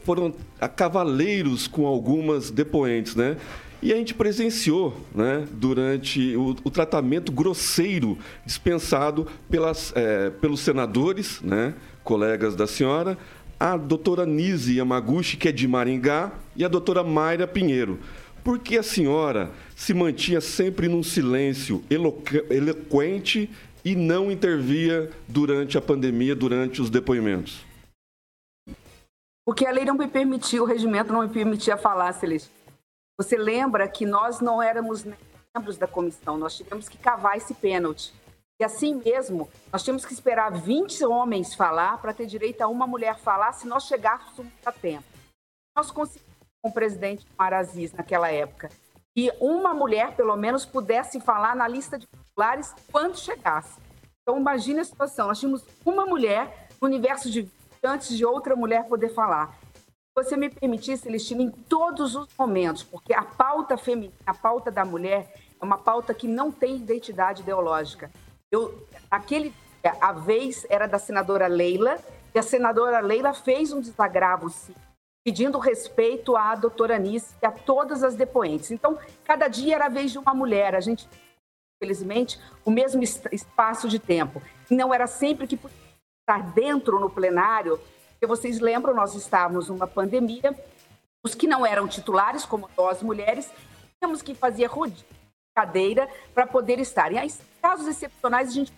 foram cavaleiros com algumas depoentes, né? E a gente presenciou, né, durante o, o tratamento grosseiro dispensado pelas, é, pelos senadores, né, colegas da senhora, a doutora Nise Yamaguchi, que é de Maringá, e a doutora Mayra Pinheiro. Porque a senhora se mantinha sempre num silêncio eloquente e não intervia durante a pandemia, durante os depoimentos? Porque a lei não me permitia, o regimento não me permitia falar, Celeste. Você lembra que nós não éramos membros da comissão, nós tivemos que cavar esse pênalti. E assim mesmo, nós tínhamos que esperar 20 homens falar para ter direito a uma mulher falar se nós chegássemos a tempo. Nós conseguimos com o presidente Maraziz naquela época que uma mulher, pelo menos, pudesse falar na lista de populares quando chegasse. Então, imagine a situação: nós tínhamos uma mulher no universo de antes de outra mulher poder falar. Você me permitisse, Celestina, em todos os momentos, porque a pauta feminina, a pauta da mulher, é uma pauta que não tem identidade ideológica. Eu, aquele dia, a vez era da senadora Leila, e a senadora Leila fez um desagravo, sim, pedindo respeito à doutora Anice e a todas as depoentes. Então, cada dia era a vez de uma mulher. A gente, infelizmente, o mesmo espaço de tempo. Não era sempre que podia estar dentro no plenário, porque vocês lembram, nós estávamos numa pandemia, os que não eram titulares, como nós mulheres, tínhamos que fazer rodízio cadeira para poder estar. E aí, casos excepcionais, a gente,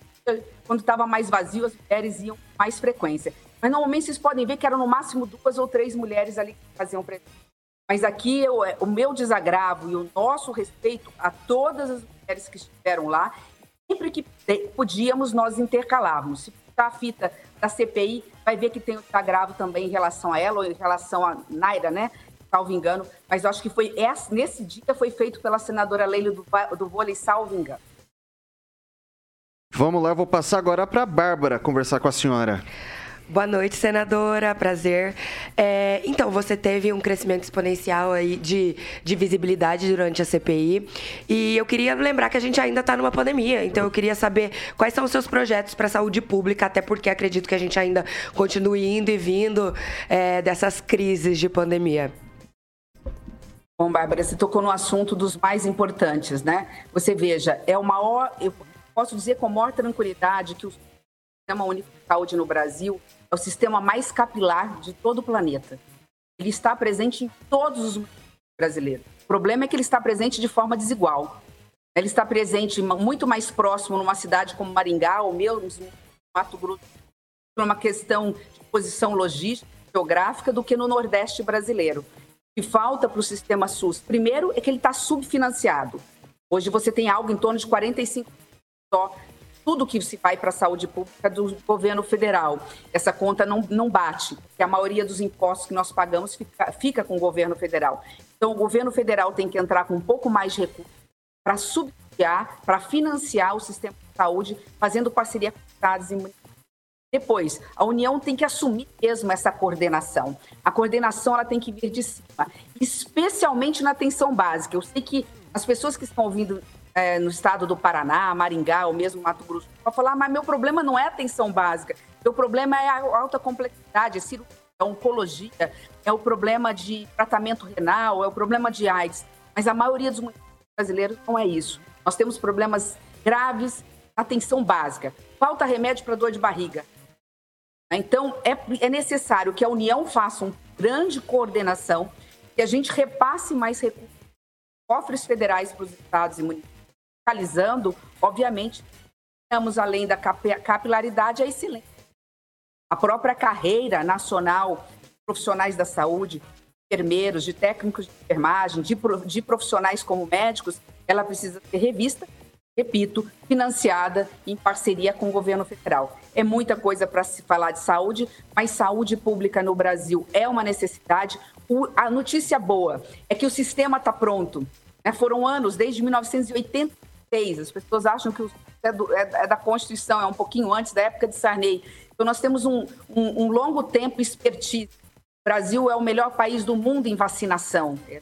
quando estava mais vazio, as mulheres iam com mais frequência. Mas normalmente vocês podem ver que eram no máximo duas ou três mulheres ali que faziam presença. Mas aqui eu, é, o meu desagravo e o nosso respeito a todas as mulheres que estiveram lá, sempre que podíamos, nós intercalávamos. Se puxar a fita da CPI, vai ver que tem o desagravo também em relação a ela, ou em relação a Naira, né? Salvo engano. Mas eu acho que foi essa, nesse dia foi feito pela senadora Leila do, do vôlei, salvo engano. Vamos lá, vou passar agora para a Bárbara conversar com a senhora. Boa noite, senadora. Prazer. É, então, você teve um crescimento exponencial aí de, de visibilidade durante a CPI. E eu queria lembrar que a gente ainda está numa pandemia. Então, eu queria saber quais são os seus projetos para a saúde pública, até porque acredito que a gente ainda continue indo e vindo é, dessas crises de pandemia. Bom, Bárbara, você tocou no assunto dos mais importantes, né? Você veja, é o maior. Eu posso dizer com maior tranquilidade que o Sistema Único de Saúde no Brasil é o sistema mais capilar de todo o planeta. Ele está presente em todos os brasileiros. O problema é que ele está presente de forma desigual. Ele está presente muito mais próximo numa cidade como Maringá ou mesmo Mato Grosso, por uma questão de posição logística, geográfica, do que no Nordeste brasileiro. O que falta para o sistema SUS, primeiro, é que ele está subfinanciado. Hoje você tem algo em torno de 45% só tudo que se vai para a saúde pública do governo federal. Essa conta não, não bate, porque a maioria dos impostos que nós pagamos fica, fica com o governo federal. Então, o governo federal tem que entrar com um pouco mais de recursos para subsidiar, para financiar o sistema de saúde, fazendo parceria com estados e municípios. Depois, a União tem que assumir mesmo essa coordenação. A coordenação ela tem que vir de cima, especialmente na atenção básica. Eu sei que as pessoas que estão ouvindo é, no estado do Paraná, Maringá, ou mesmo Mato Grosso, para falar, mas meu problema não é atenção básica, meu problema é a alta complexidade, é cirurgia, é oncologia, é o problema de tratamento renal, é o problema de AIDS. Mas a maioria dos brasileiros não é isso. Nós temos problemas graves, atenção básica. Falta remédio para dor de barriga. Então, é, é necessário que a União faça uma grande coordenação, que a gente repasse mais recursos, cofres federais para os estados e municípios fiscalizando, obviamente, temos além da capilaridade a excelência. A própria carreira nacional de profissionais da saúde, enfermeiros, de técnicos de enfermagem, de, de profissionais como médicos, ela precisa ser revista, repito, financiada em parceria com o governo federal. É muita coisa para se falar de saúde, mas saúde pública no Brasil é uma necessidade. A notícia boa é que o sistema está pronto. Né? Foram anos, desde 1980 as pessoas acham que é, do, é, é, da Constituição, é um pouquinho antes da época de Sarney. Então, nós temos um, um, um longo tempo expertise. O Brasil é o melhor país do mundo em vacinação, é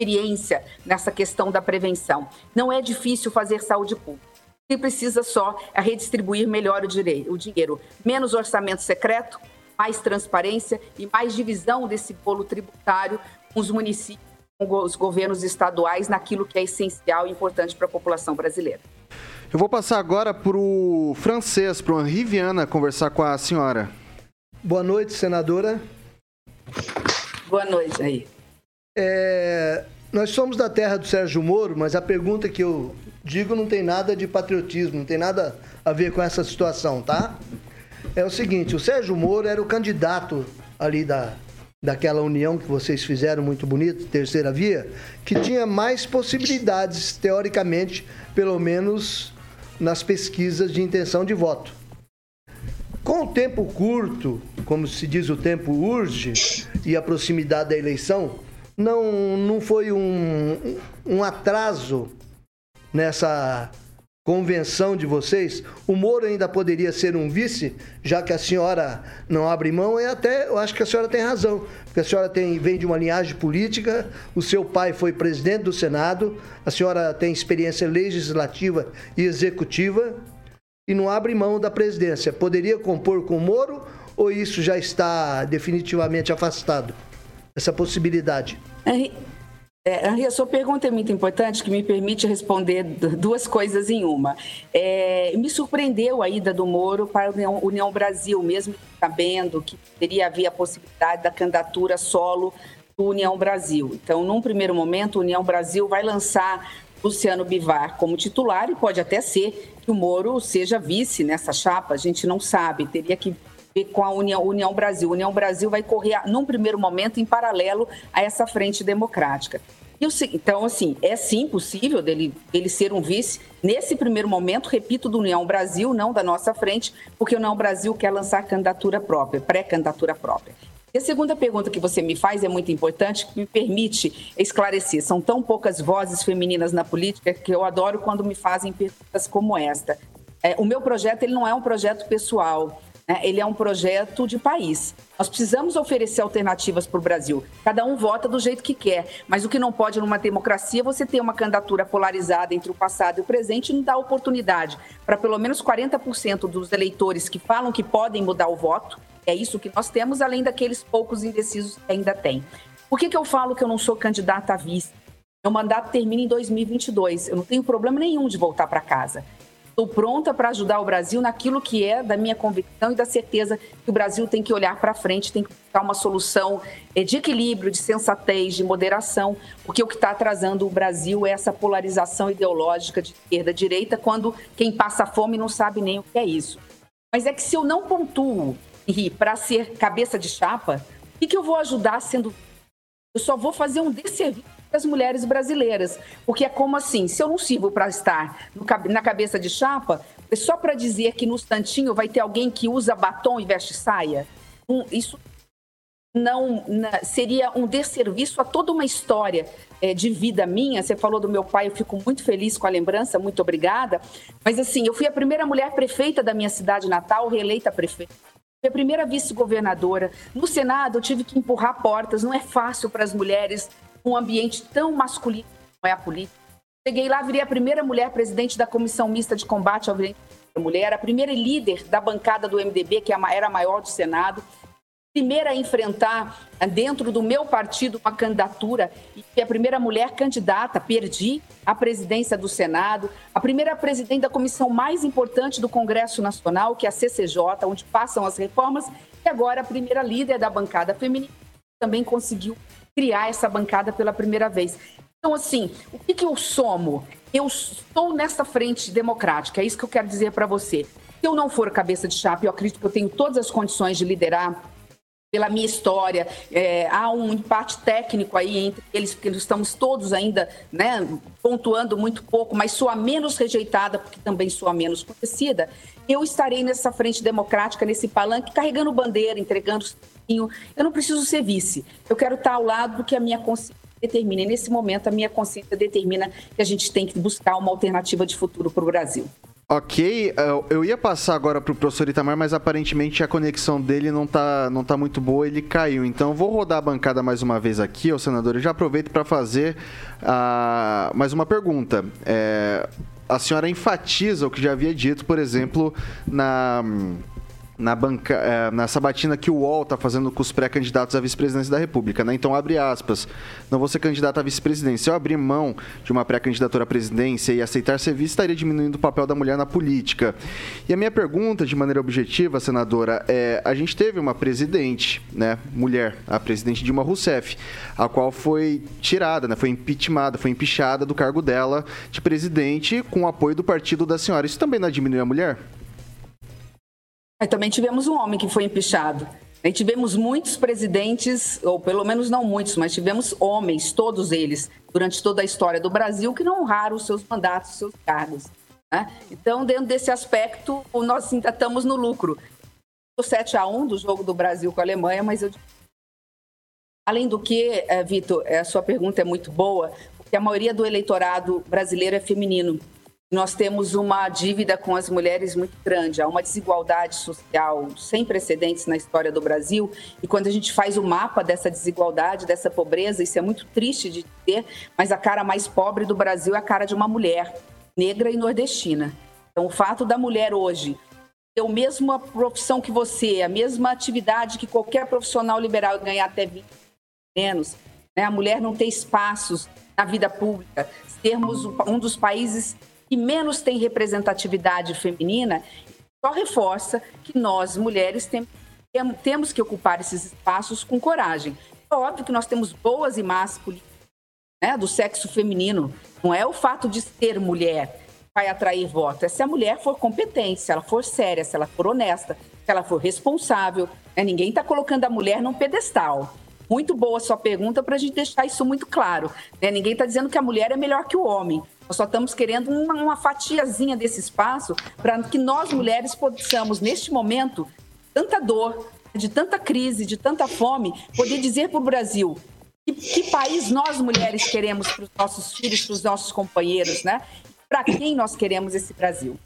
experiência nessa questão da prevenção. Não é difícil fazer saúde pública. O que precisa só é redistribuir melhor o, direito, o dinheiro. Menos orçamento secreto, mais transparência e mais divisão desse bolo tributário com os municípios os governos estaduais naquilo que é essencial e importante para a população brasileira. Eu vou passar agora para o francês, para o Henri Viana, conversar com a senhora. Boa noite, senadora. Boa noite aí. É, nós somos da terra do Sérgio Moro, mas a pergunta que eu digo não tem nada de patriotismo, não tem nada a ver com essa situação, tá? É o seguinte, o Sérgio Moro era o candidato ali da, daquela união que vocês fizeram muito bonita, terceira via, que tinha mais possibilidades, teoricamente, pelo menos nas pesquisas de intenção de voto. Com o tempo curto, como se diz, o tempo urge, e a proximidade da eleição, não, não foi um, um atraso nessa convenção de vocês, o Moro ainda poderia ser um vice, já que a senhora não abre mão, e até eu acho que a senhora tem razão, porque a senhora tem, vem de uma linhagem política, o seu pai foi presidente do Senado, a senhora tem experiência legislativa e executiva e não abre mão da presidência. Poderia compor com o Moro ou isso já está definitivamente afastado? Essa possibilidade. É, Henri, a sua pergunta é muito importante, que me permite responder duas coisas em uma. É, me surpreendeu a ida do Moro para a União, União Brasil, mesmo sabendo que teria haver a possibilidade da candidatura solo do União Brasil. Então, num primeiro momento, a União Brasil vai lançar Luciano Bivar como titular e pode até ser que o Moro seja vice nessa chapa, a gente não sabe, teria que com a União, União Brasil. A União Brasil vai correr, num primeiro momento, em paralelo a essa frente democrática. Então, assim, é sim possível dele, dele ser um vice. Nesse primeiro momento, repito, do União Brasil, não da nossa frente, porque o União Brasil quer lançar candidatura própria, pré-candidatura própria. E a segunda pergunta que você me faz é muito importante, que me permite esclarecer. São tão poucas vozes femininas na política que eu adoro quando me fazem perguntas como esta. É, o meu projeto ele não é um projeto pessoal, né? ele é um projeto de país. Nós precisamos oferecer alternativas para o Brasil. Cada um vota do jeito que quer, mas o que não pode numa democracia é você ter uma candidatura polarizada entre o passado e o presente e não dar oportunidade para pelo menos 40% dos eleitores que falam que podem mudar o voto é isso que nós temos, além daqueles poucos indecisos que ainda tem. Por que, que eu falo que eu não sou candidata a vice? Meu mandato termina em 2022. Eu não tenho problema nenhum de voltar para casa. Estou pronta para ajudar o Brasil naquilo que é da minha convicção e da certeza que o Brasil tem que olhar para frente, tem que buscar uma solução eh, de equilíbrio, de sensatez, de moderação, porque o que está atrasando o Brasil é essa polarização ideológica de esquerda-direita, quando quem passa fome não sabe nem o que é isso. Mas é que se eu não pontuo e para ser cabeça de chapa, o que, que eu vou ajudar sendo. Eu só vou fazer um desserviço para as mulheres brasileiras. Porque é como assim: se eu não sirvo para estar no, na cabeça de chapa, é só para dizer que no estantinho vai ter alguém que usa batom e veste saia? Um, isso não na, seria um desserviço a toda uma história é, de vida minha. Você falou do meu pai, eu fico muito feliz com a lembrança, muito obrigada. Mas assim, eu fui a primeira mulher prefeita da minha cidade natal, reeleita prefeita Fui a primeira vice-governadora. No Senado, eu tive que empurrar portas. Não é fácil para as mulheres um ambiente tão masculino como é a política. Cheguei lá, virei a primeira mulher presidente da Comissão Mista de Combate à Violência Mulher, a primeira líder da bancada do MDB, que é era a maior do Senado primeira a enfrentar eh, dentro do meu partido uma candidatura e a primeira mulher candidata, perdi a presidência do Senado, a primeira presidente da comissão mais importante do Congresso Nacional, que é a CCJ, onde passam as reformas, e agora a primeira líder da bancada feminina também conseguiu criar essa bancada pela primeira vez. Então, assim, o que, que eu somo? Eu estou nessa frente democrática, é isso que eu quero dizer para você. Se eu não for cabeça de chapa, eu acredito que eu tenho todas as condições de liderar pela minha história. É, há um empate técnico aí entre eles, porque estamos todos ainda né, pontuando muito pouco, mas sou a menos rejeitada, porque também sou a menos conhecida. Eu estarei nessa frente democrática, nesse palanque, carregando bandeira, entregando. Eu não preciso ser vice. Eu quero estar ao lado do que a minha consciência determina. E nesse momento, a minha consciência determina que a gente tem que buscar uma alternativa de futuro para o Brasil. Ok, é, eu ia passar agora para o professor Itamar, mas aparentemente a conexão dele não tá, não tá muito boa, ele caiu. Então vou rodar a bancada mais uma vez aqui, ó, senador, e já aproveito para fazer uh, mais uma pergunta. É, a senhora enfatiza o que já havia dito, por exemplo, na na, banca, é, na sabatina que o UOL está fazendo com os pré-candidatos à vice-presidência da República. Né? Então, abre aspas. Não vou ser candidato à vice-presidência. Se eu abrir mão de uma pré-candidatura à presidência e aceitar ser vice, estaria diminuindo o papel da mulher na política. E a minha pergunta, de maneira objetiva, senadora, é: a gente teve uma presidente, né, mulher, a presidente Dilma Rousseff, a qual foi tirada, né, foi impeachmentada, foi empichada do cargo dela de presidente com o apoio do partido da senhora. Isso também não diminui a mulher? Aí também tivemos um homem que foi empichado. E tivemos muitos presidentes, ou pelo menos não muitos, mas tivemos homens, todos eles, durante toda a história do Brasil, que não honraram os seus mandatos, os seus cargos. Né? Então, dentro desse aspecto, nós ainda estamos no lucro. O 7 a 1 do jogo do Brasil com a Alemanha, mas eu. Além do que, eh, Vitor, a sua pergunta é muito boa, porque a maioria do eleitorado brasileiro é feminino nós temos uma dívida com as mulheres muito grande, há uma desigualdade social sem precedentes na história do Brasil. E quando a gente faz o mapa dessa desigualdade, dessa pobreza, isso é muito triste de dizer, mas a cara mais pobre do Brasil é a cara de uma mulher negra e nordestina. Então, o fato da mulher hoje ter a mesma profissão que você, a mesma atividade que qualquer profissional liberal ganhar até 20 menos, né? a mulher não ter espaços na vida pública, termos um dos países que menos tem representatividade feminina, só reforça que nós, mulheres, tem, temos que ocupar esses espaços com coragem. É óbvio que nós temos boas e más né, do sexo feminino. Não é o fato de ser mulher que vai atrair voto, é se a mulher for competente, se ela for séria, se ela for honesta, se ela for responsável. Né? Ninguém está colocando a mulher num pedestal. Muito boa sua pergunta para a gente deixar isso muito claro. Né? Ninguém está dizendo que a mulher é melhor que o homem. Nós só estamos querendo uma, uma fatiazinha desse espaço para que nós, mulheres, possamos, neste momento, tanta dor, de tanta crise, de tanta fome, poder dizer para o Brasil que, que, país nós, mulheres, queremos para os nossos filhos, para os nossos companheiros, né? Para quem nós queremos esse Brasil.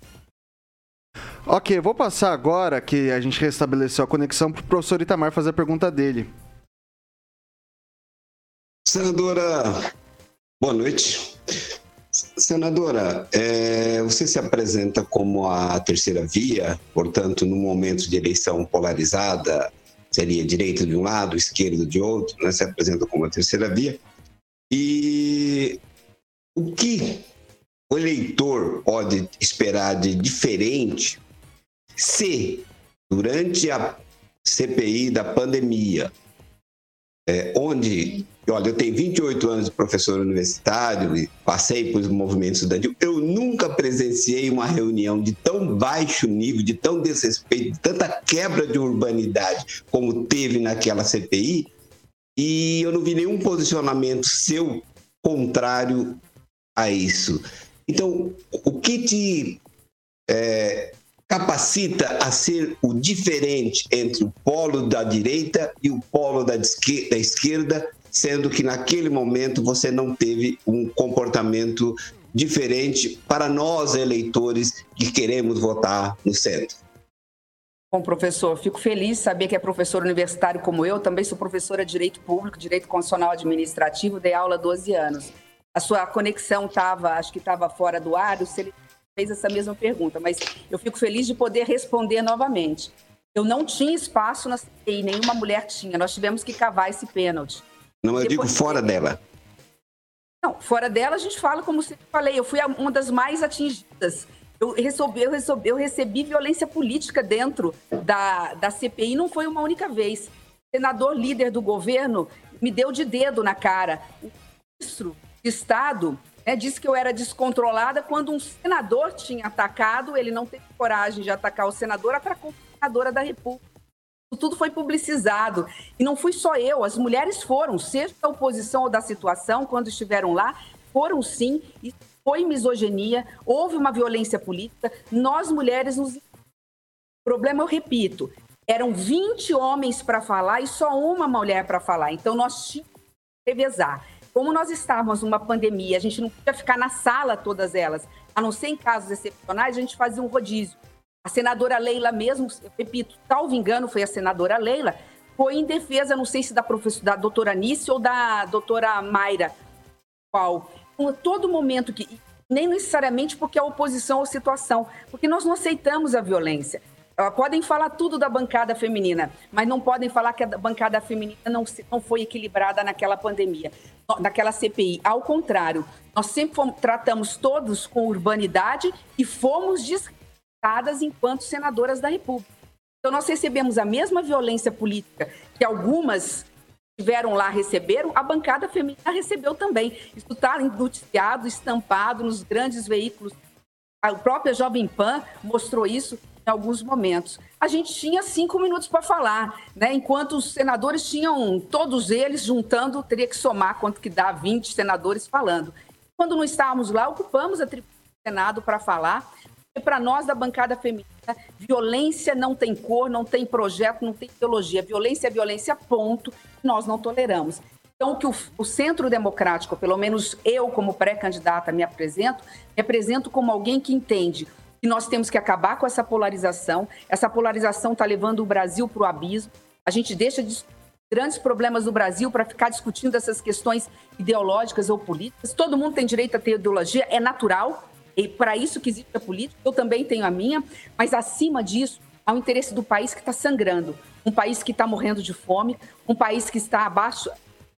Ok, vou passar agora que a gente restabeleceu a conexão para o professor Itamar fazer a pergunta dele. Senadora, boa noite. Senadora, é, você se apresenta como a terceira via, portanto, no momento de eleição polarizada, seria direita de um lado, esquerda de outro, né? se apresenta como a terceira via. E o que o eleitor pode esperar de diferente se, durante a CPI da pandemia, é, onde olha, eu tenho 28 anos de professor universitário e passei por movimentos estudantil. Eu nunca presenciei uma reunião de tão baixo nível, de tão desrespeito, de tanta quebra de urbanidade como teve naquela CPI. E eu não vi nenhum posicionamento seu contrário a isso. Então, o que te é, capacita a ser o diferente entre o polo da direita e o polo da esquerda, sendo que naquele momento você não teve um comportamento diferente para nós eleitores que queremos votar no centro. Bom, professor, fico feliz de saber que é professor universitário como eu. Também sou professora de Direito Público, Direito Constitucional Administrativo, dei aula há 12 anos. A sua conexão estava, acho que estava fora do ar, se ele fez essa mesma pergunta, mas eu fico feliz de poder responder novamente. Eu não tinha espaço na CPI, nenhuma mulher tinha. Nós tivemos que cavar esse pênalti. Não, eu Depois, digo fora dela. Não, fora dela a gente fala como eu falei, eu fui uma das mais atingidas. Eu recebi, eu recebi, eu recebi violência política dentro da, da CPI, não foi uma única vez. O senador líder do governo me deu de dedo na cara. O ministro de Estado né, disse que eu era descontrolada quando um senador tinha atacado, ele não teve coragem de atacar o senador, atacou a senadora da República. Tudo foi publicizado. E não fui só eu, as mulheres foram, seja da oposição ou da situação, quando estiveram lá, foram sim, e foi misoginia, houve uma violência política. Nós, mulheres, nos. O problema, eu repito, eram 20 homens para falar e só uma mulher para falar. Então, nós tínhamos que revezar. Como nós estávamos numa pandemia, a gente não podia ficar na sala todas elas, a não ser em casos excepcionais, a gente fazia um rodízio. A senadora Leila mesmo, repito, salvo engano, foi a senadora Leila, foi em defesa, não sei se da professora, da doutora Nice ou da doutora Mayra, qual, em todo momento que, nem necessariamente porque é oposição ou situação, porque nós não aceitamos a violência. Podem falar tudo da bancada feminina, mas não podem falar que a bancada feminina não, não foi equilibrada naquela pandemia, naquela CPI. Ao contrário, nós sempre fomos, tratamos todos com urbanidade e fomos desrespeitadas enquanto senadoras da República. Então, nós recebemos a mesma violência política que algumas tiveram lá receberam, a bancada feminina recebeu também. Isso está noticiado, estampado nos grandes veículos. A própria Jovem Pan mostrou isso alguns momentos. A gente tinha cinco minutos para falar, né? enquanto os senadores tinham, todos eles juntando, teria que somar quanto que dá 20 senadores falando. Quando não estávamos lá, ocupamos a tribuna do Senado para falar. E para nós da bancada feminina, violência não tem cor, não tem projeto, não tem ideologia. Violência é violência, ponto. Nós não toleramos. Então, que o, o Centro Democrático, pelo menos eu, como pré-candidata, me apresento, me apresento como alguém que entende que nós temos que acabar com essa polarização. Essa polarização está levando o Brasil para o abismo. A gente deixa de grandes problemas do Brasil para ficar discutindo essas questões ideológicas ou políticas. Todo mundo tem direito a ter ideologia, é natural, e para isso que existe a política. Eu também tenho a minha, mas acima disso, há o interesse do país que está sangrando, um país que está morrendo de fome, um país que está abaixo,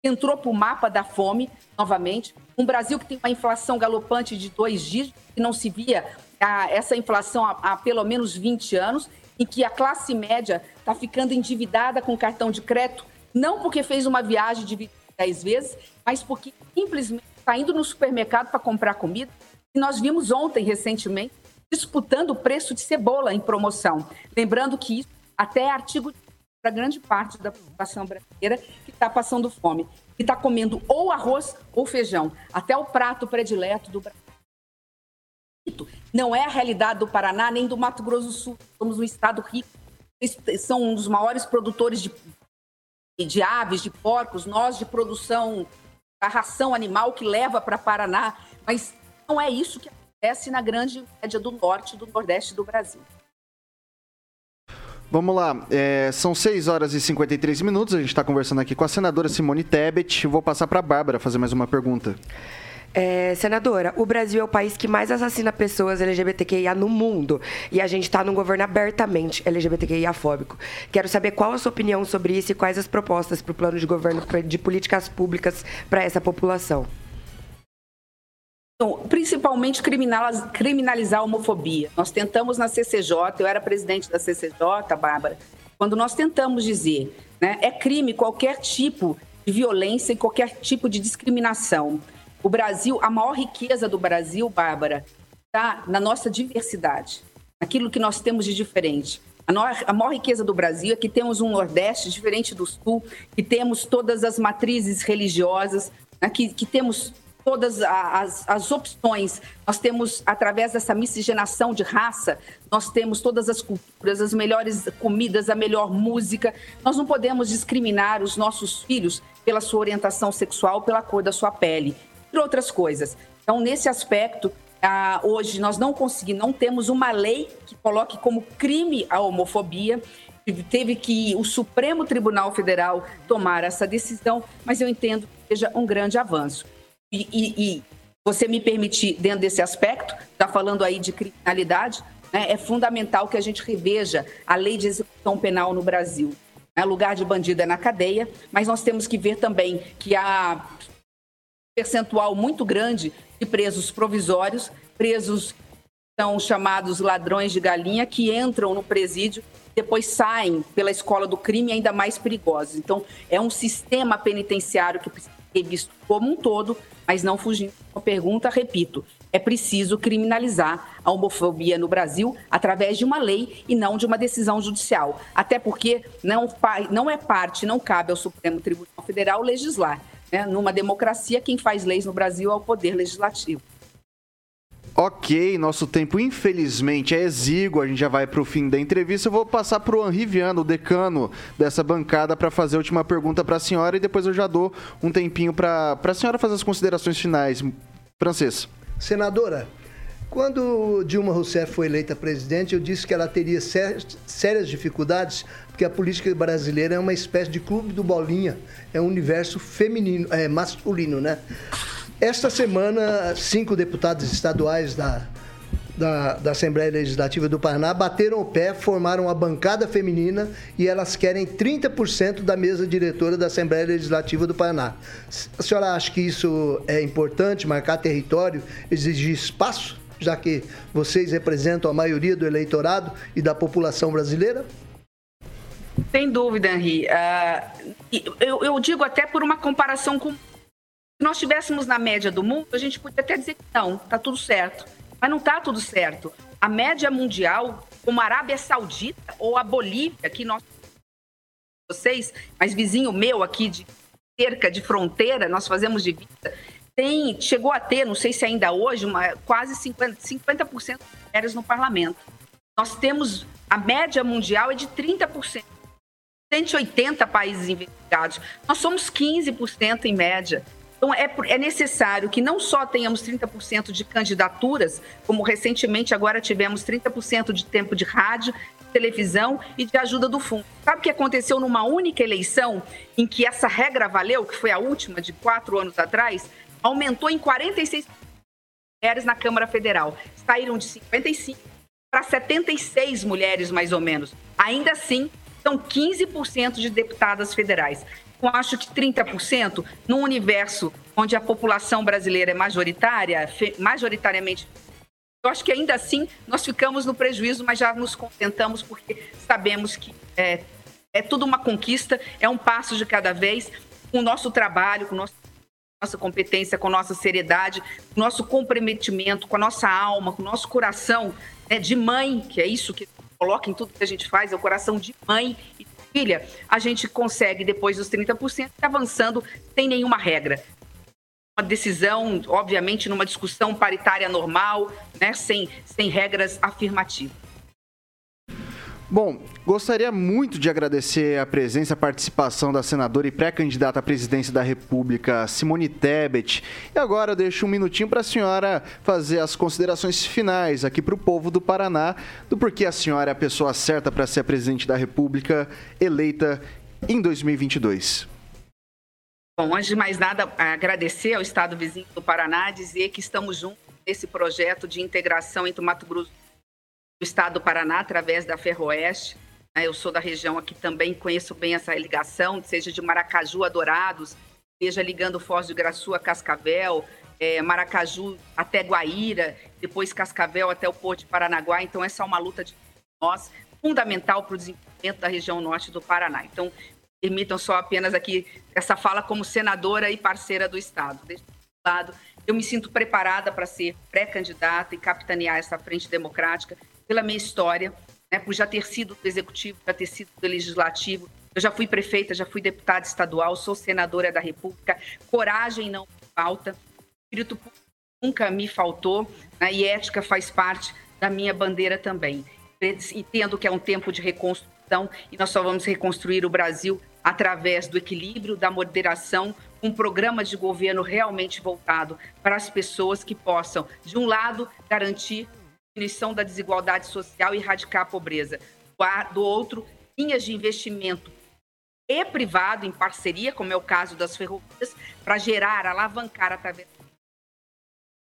entrou para o mapa da fome novamente. Um Brasil que tem uma inflação galopante de dois dígitos, que não se via a, essa inflação há, há, pelo menos 20 anos, em que a classe média está ficando endividada com cartão de crédito, não porque fez uma viagem de 10 vezes, mas porque simplesmente está indo no supermercado para comprar comida. E nós vimos ontem, recentemente, disputando o preço de cebola em promoção. Lembrando que isso até é artigo para grande parte da população brasileira que está passando fome, que está comendo ou arroz ou feijão, até o prato predileto do Brasil. Não é a realidade do Paraná nem do Mato Grosso do Sul. Somos um estado rico, são um dos maiores produtores de, de aves, de porcos, nós de produção da ração animal que leva para Paraná, mas não é isso que acontece na grande média do norte do nordeste do Brasil. Vamos lá, é, são 6 horas e 53 minutos. A gente está conversando aqui com a senadora Simone Tebet. Vou passar para a Bárbara fazer mais uma pergunta. É, senadora, o Brasil é o país que mais assassina pessoas LGBTQIA no mundo. E a gente está num governo abertamente LGBTQIA-fóbico. Quero saber qual a sua opinião sobre isso e quais as propostas para o plano de governo de políticas públicas para essa população. Então, principalmente criminalizar a homofobia. Nós tentamos na CCJ, eu era presidente da CCJ, Bárbara, quando nós tentamos dizer, né, é crime qualquer tipo de violência e qualquer tipo de discriminação. O Brasil, a maior riqueza do Brasil, Bárbara, está na nossa diversidade, naquilo que nós temos de diferente. A maior, a maior riqueza do Brasil é que temos um Nordeste diferente do Sul, que temos todas as matrizes religiosas, né, que, que temos todas as, as opções. Nós temos, através dessa miscigenação de raça, nós temos todas as culturas, as melhores comidas, a melhor música. Nós não podemos discriminar os nossos filhos pela sua orientação sexual, pela cor da sua pele, entre outras coisas. Então, nesse aspecto, ah, hoje nós não conseguimos, não temos uma lei que coloque como crime a homofobia. Teve que o Supremo Tribunal Federal tomar essa decisão, mas eu entendo que seja um grande avanço e, e, e você me permitir, dentro desse aspecto, está falando aí de criminalidade, né, é fundamental que a gente reveja a lei de execução penal no Brasil. Né, lugar de bandido é na cadeia, mas nós temos que ver também que há percentual muito grande de presos provisórios, presos são chamados ladrões de galinha, que entram no presídio depois saem pela escola do crime ainda mais perigosos. Então, é um sistema penitenciário que precisa ser visto como um todo, mas não fugindo da pergunta, repito, é preciso criminalizar a homofobia no Brasil através de uma lei e não de uma decisão judicial. Até porque não, não é parte, não cabe ao Supremo Tribunal Federal legislar. Né? Numa democracia, quem faz leis no Brasil é o Poder Legislativo. Ok, nosso tempo infelizmente é exíguo, a gente já vai para o fim da entrevista. Eu vou passar para o Henri Viana, o decano dessa bancada, para fazer a última pergunta para a senhora e depois eu já dou um tempinho para a senhora fazer as considerações finais. Francês. Senadora, quando Dilma Rousseff foi eleita presidente, eu disse que ela teria sérias dificuldades, porque a política brasileira é uma espécie de clube do bolinha, é um universo feminino, é masculino, né? Esta semana, cinco deputados estaduais da, da, da Assembleia Legislativa do Paraná bateram o pé, formaram uma bancada feminina e elas querem 30% da mesa diretora da Assembleia Legislativa do Paraná. A senhora acha que isso é importante, marcar território, exigir espaço, já que vocês representam a maioria do eleitorado e da população brasileira? Sem dúvida, Henri. Uh, eu, eu digo até por uma comparação com. Se nós estivéssemos na média do mundo, a gente poderia até dizer que não, está tudo certo. Mas não está tudo certo. A média mundial, como a Arábia Saudita ou a Bolívia, que nós vocês, mas vizinho meu aqui de cerca de fronteira, nós fazemos de vida, tem, chegou a ter, não sei se ainda hoje, uma, quase 50%, 50 de mulheres no parlamento. Nós temos, a média mundial é de 30%. 180 países investigados. Nós somos 15% em média. Então, é, é, necessário que não só tenhamos 30% de candidaturas, como recentemente agora tivemos 30% de tempo de rádio, televisão e de ajuda do fundo. Sabe o que aconteceu numa única eleição em que essa regra valeu, que foi a última de quatro anos atrás? Aumentou em 46 mulheres na Câmara Federal. Saíram de 55 para 76 mulheres, mais ou menos. Ainda assim, são 15% de deputadas federais. Eu acho que 30%, num universo onde a população brasileira é majoritária, majoritariamente eu acho que ainda assim nós ficamos no prejuízo, mas já nos contentamos porque sabemos que é, é tudo uma conquista, é um passo de cada vez, com o nosso trabalho, com nosso, nossa competência, com nossa seriedade, com nosso comprometimento, com a nossa alma, com o nosso coração né, de mãe, que é isso que coloca em tudo que a gente faz, é o coração de mãe e filha, a gente consegue, depois dos 30%, avançando sem nenhuma regra. Uma decisão, obviamente, numa discussão paritária normal, né, sem, sem regras afirmativas. Bom, gostaria muito de agradecer a presença a participação da senadora e pré-candidata à presidência da República, Simone Tebet. E agora eu deixo um minutinho para a senhora fazer as considerações finais aqui para o povo do Paraná, do porquê a senhora é a pessoa certa para ser a presidente da República eleita em 2022. Bom, antes de mais nada, agradecer ao Estado vizinho do Paraná, dizer que estamos juntos nesse projeto de integração entre o Mato Grosso estado do Paraná, através da Ferroeste. Né? Eu sou da região aqui também, conheço bem essa ligação, seja de Maracaju a Dourados, seja ligando Foz do Iguaçu a Cascavel, é, Maracaju até Guaíra, depois Cascavel até o Porto de Paranaguá. Então, essa é uma luta de nós, fundamental para o desenvolvimento da região norte do Paraná. Então, permitam só apenas aqui essa fala como senadora e parceira do Estado. Deste lado, eu me sinto preparada para ser pré-candidata e capitanear essa frente democrática pela minha história, né, por já ter sido do executivo, já ter sido do legislativo. Eu já fui prefeita, já fui deputada estadual, sou senadora da República. Coragem não falta, espírito nunca me faltou, né, e ética faz parte da minha bandeira também. Entendo que é um tempo de reconstrução e nós só vamos reconstruir o Brasil através do equilíbrio, da moderação, um programa de governo realmente voltado para as pessoas que possam, de um lado, garantir diminuição da desigualdade social e erradicar a pobreza. Do outro, linhas de investimento e privado em parceria, como é o caso das ferrovias, para gerar, alavancar através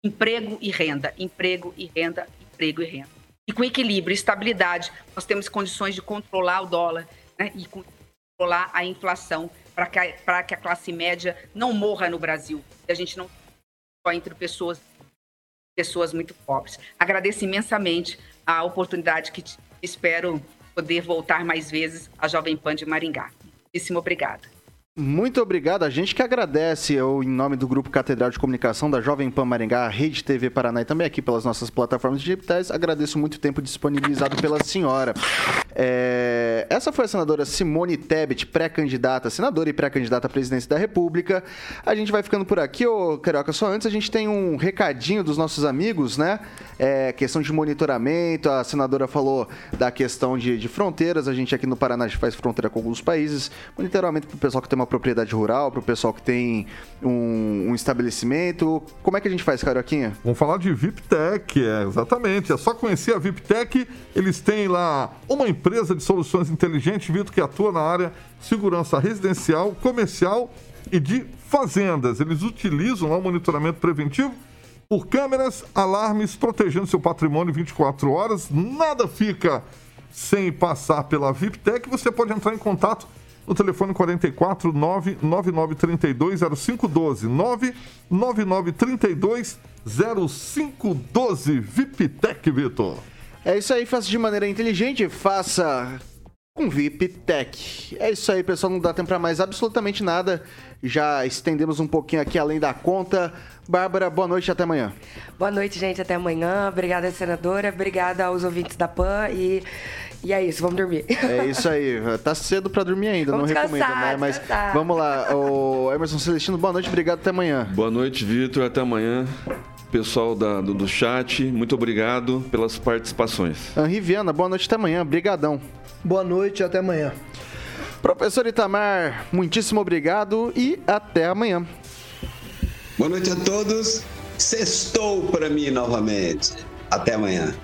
emprego e renda, emprego e renda, emprego e renda. E com equilíbrio estabilidade, nós temos condições de controlar o dólar né, e controlar a inflação para que, que a classe média não morra no Brasil. E a gente não só entre pessoas pessoas muito pobres. Agradeço imensamente a oportunidade que espero poder voltar mais vezes à Jovem Pan de Maringá. Muitíssimo obrigada. Muito obrigado. A gente que agradece, eu, em nome do Grupo Catedral de Comunicação da Jovem Pan Maringá, Rede TV Paraná e também aqui pelas nossas plataformas digitais, agradeço muito o tempo disponibilizado pela senhora. É... Essa foi a senadora Simone Tebet, pré-candidata, senadora e pré-candidata à presidência da República. A gente vai ficando por aqui, ô Carioca. Só antes a gente tem um recadinho dos nossos amigos, né? É, questão de monitoramento, a senadora falou da questão de, de fronteiras. A gente aqui no Paraná faz fronteira com alguns países. Monitoramento para o pessoal que tem uma propriedade rural, para o pessoal que tem um, um, estabelecimento. Como é que a gente faz, Carioquinha? Vamos falar de VIPTEC, é, exatamente. É só conhecer a VIPTEC. Eles têm lá uma empresa de soluções inteligentes, Vitor, que atua na área segurança residencial, comercial e de fazendas. Eles utilizam lá o monitoramento preventivo por câmeras, alarmes, protegendo seu patrimônio 24 horas. Nada fica sem passar pela VIPTEC. Você pode entrar em contato no telefone 44 99932 0512 99932 0512 VIPTEC, Vitor. É isso aí, faça de maneira inteligente, faça com VIPTEC. É isso aí, pessoal, não dá tempo para mais absolutamente nada. Já estendemos um pouquinho aqui além da conta. Bárbara, boa noite até amanhã. Boa noite, gente, até amanhã. Obrigada, senadora. Obrigada aos ouvintes da PAN e e é isso, vamos dormir. É isso aí. Tá cedo pra dormir ainda, vamos não recomendo, né? Mas descansar. vamos lá. O Emerson Celestino, boa noite, obrigado, até amanhã. Boa noite, Vitor, até amanhã. Pessoal da, do, do, chat, muito obrigado pelas participações. Henri Viana, boa noite, até amanhã. Brigadão. Boa noite, até amanhã. Professor Itamar, muitíssimo obrigado e até amanhã. Boa noite a todos. Sextou para mim novamente. Até amanhã.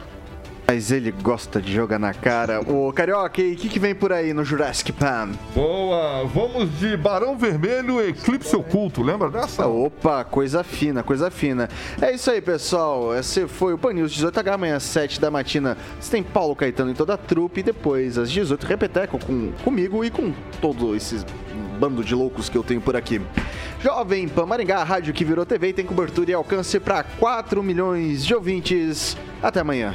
Mas ele gosta de jogar na cara. Ô, Carioca, e o que, que vem por aí no Jurassic Pan? Boa! Vamos de Barão Vermelho Eclipse Oculto, lembra dessa? Opa, coisa fina, coisa fina. É isso aí, pessoal. Esse foi o Pan News 18H, amanhã às 7 da matina. Você tem Paulo Caetano em toda a trupe e depois às 18 Repeteco com, comigo e com todo esse bando de loucos que eu tenho por aqui. Jovem Pan Maringá, rádio que virou TV e tem cobertura e alcance para 4 milhões de ouvintes. Até amanhã.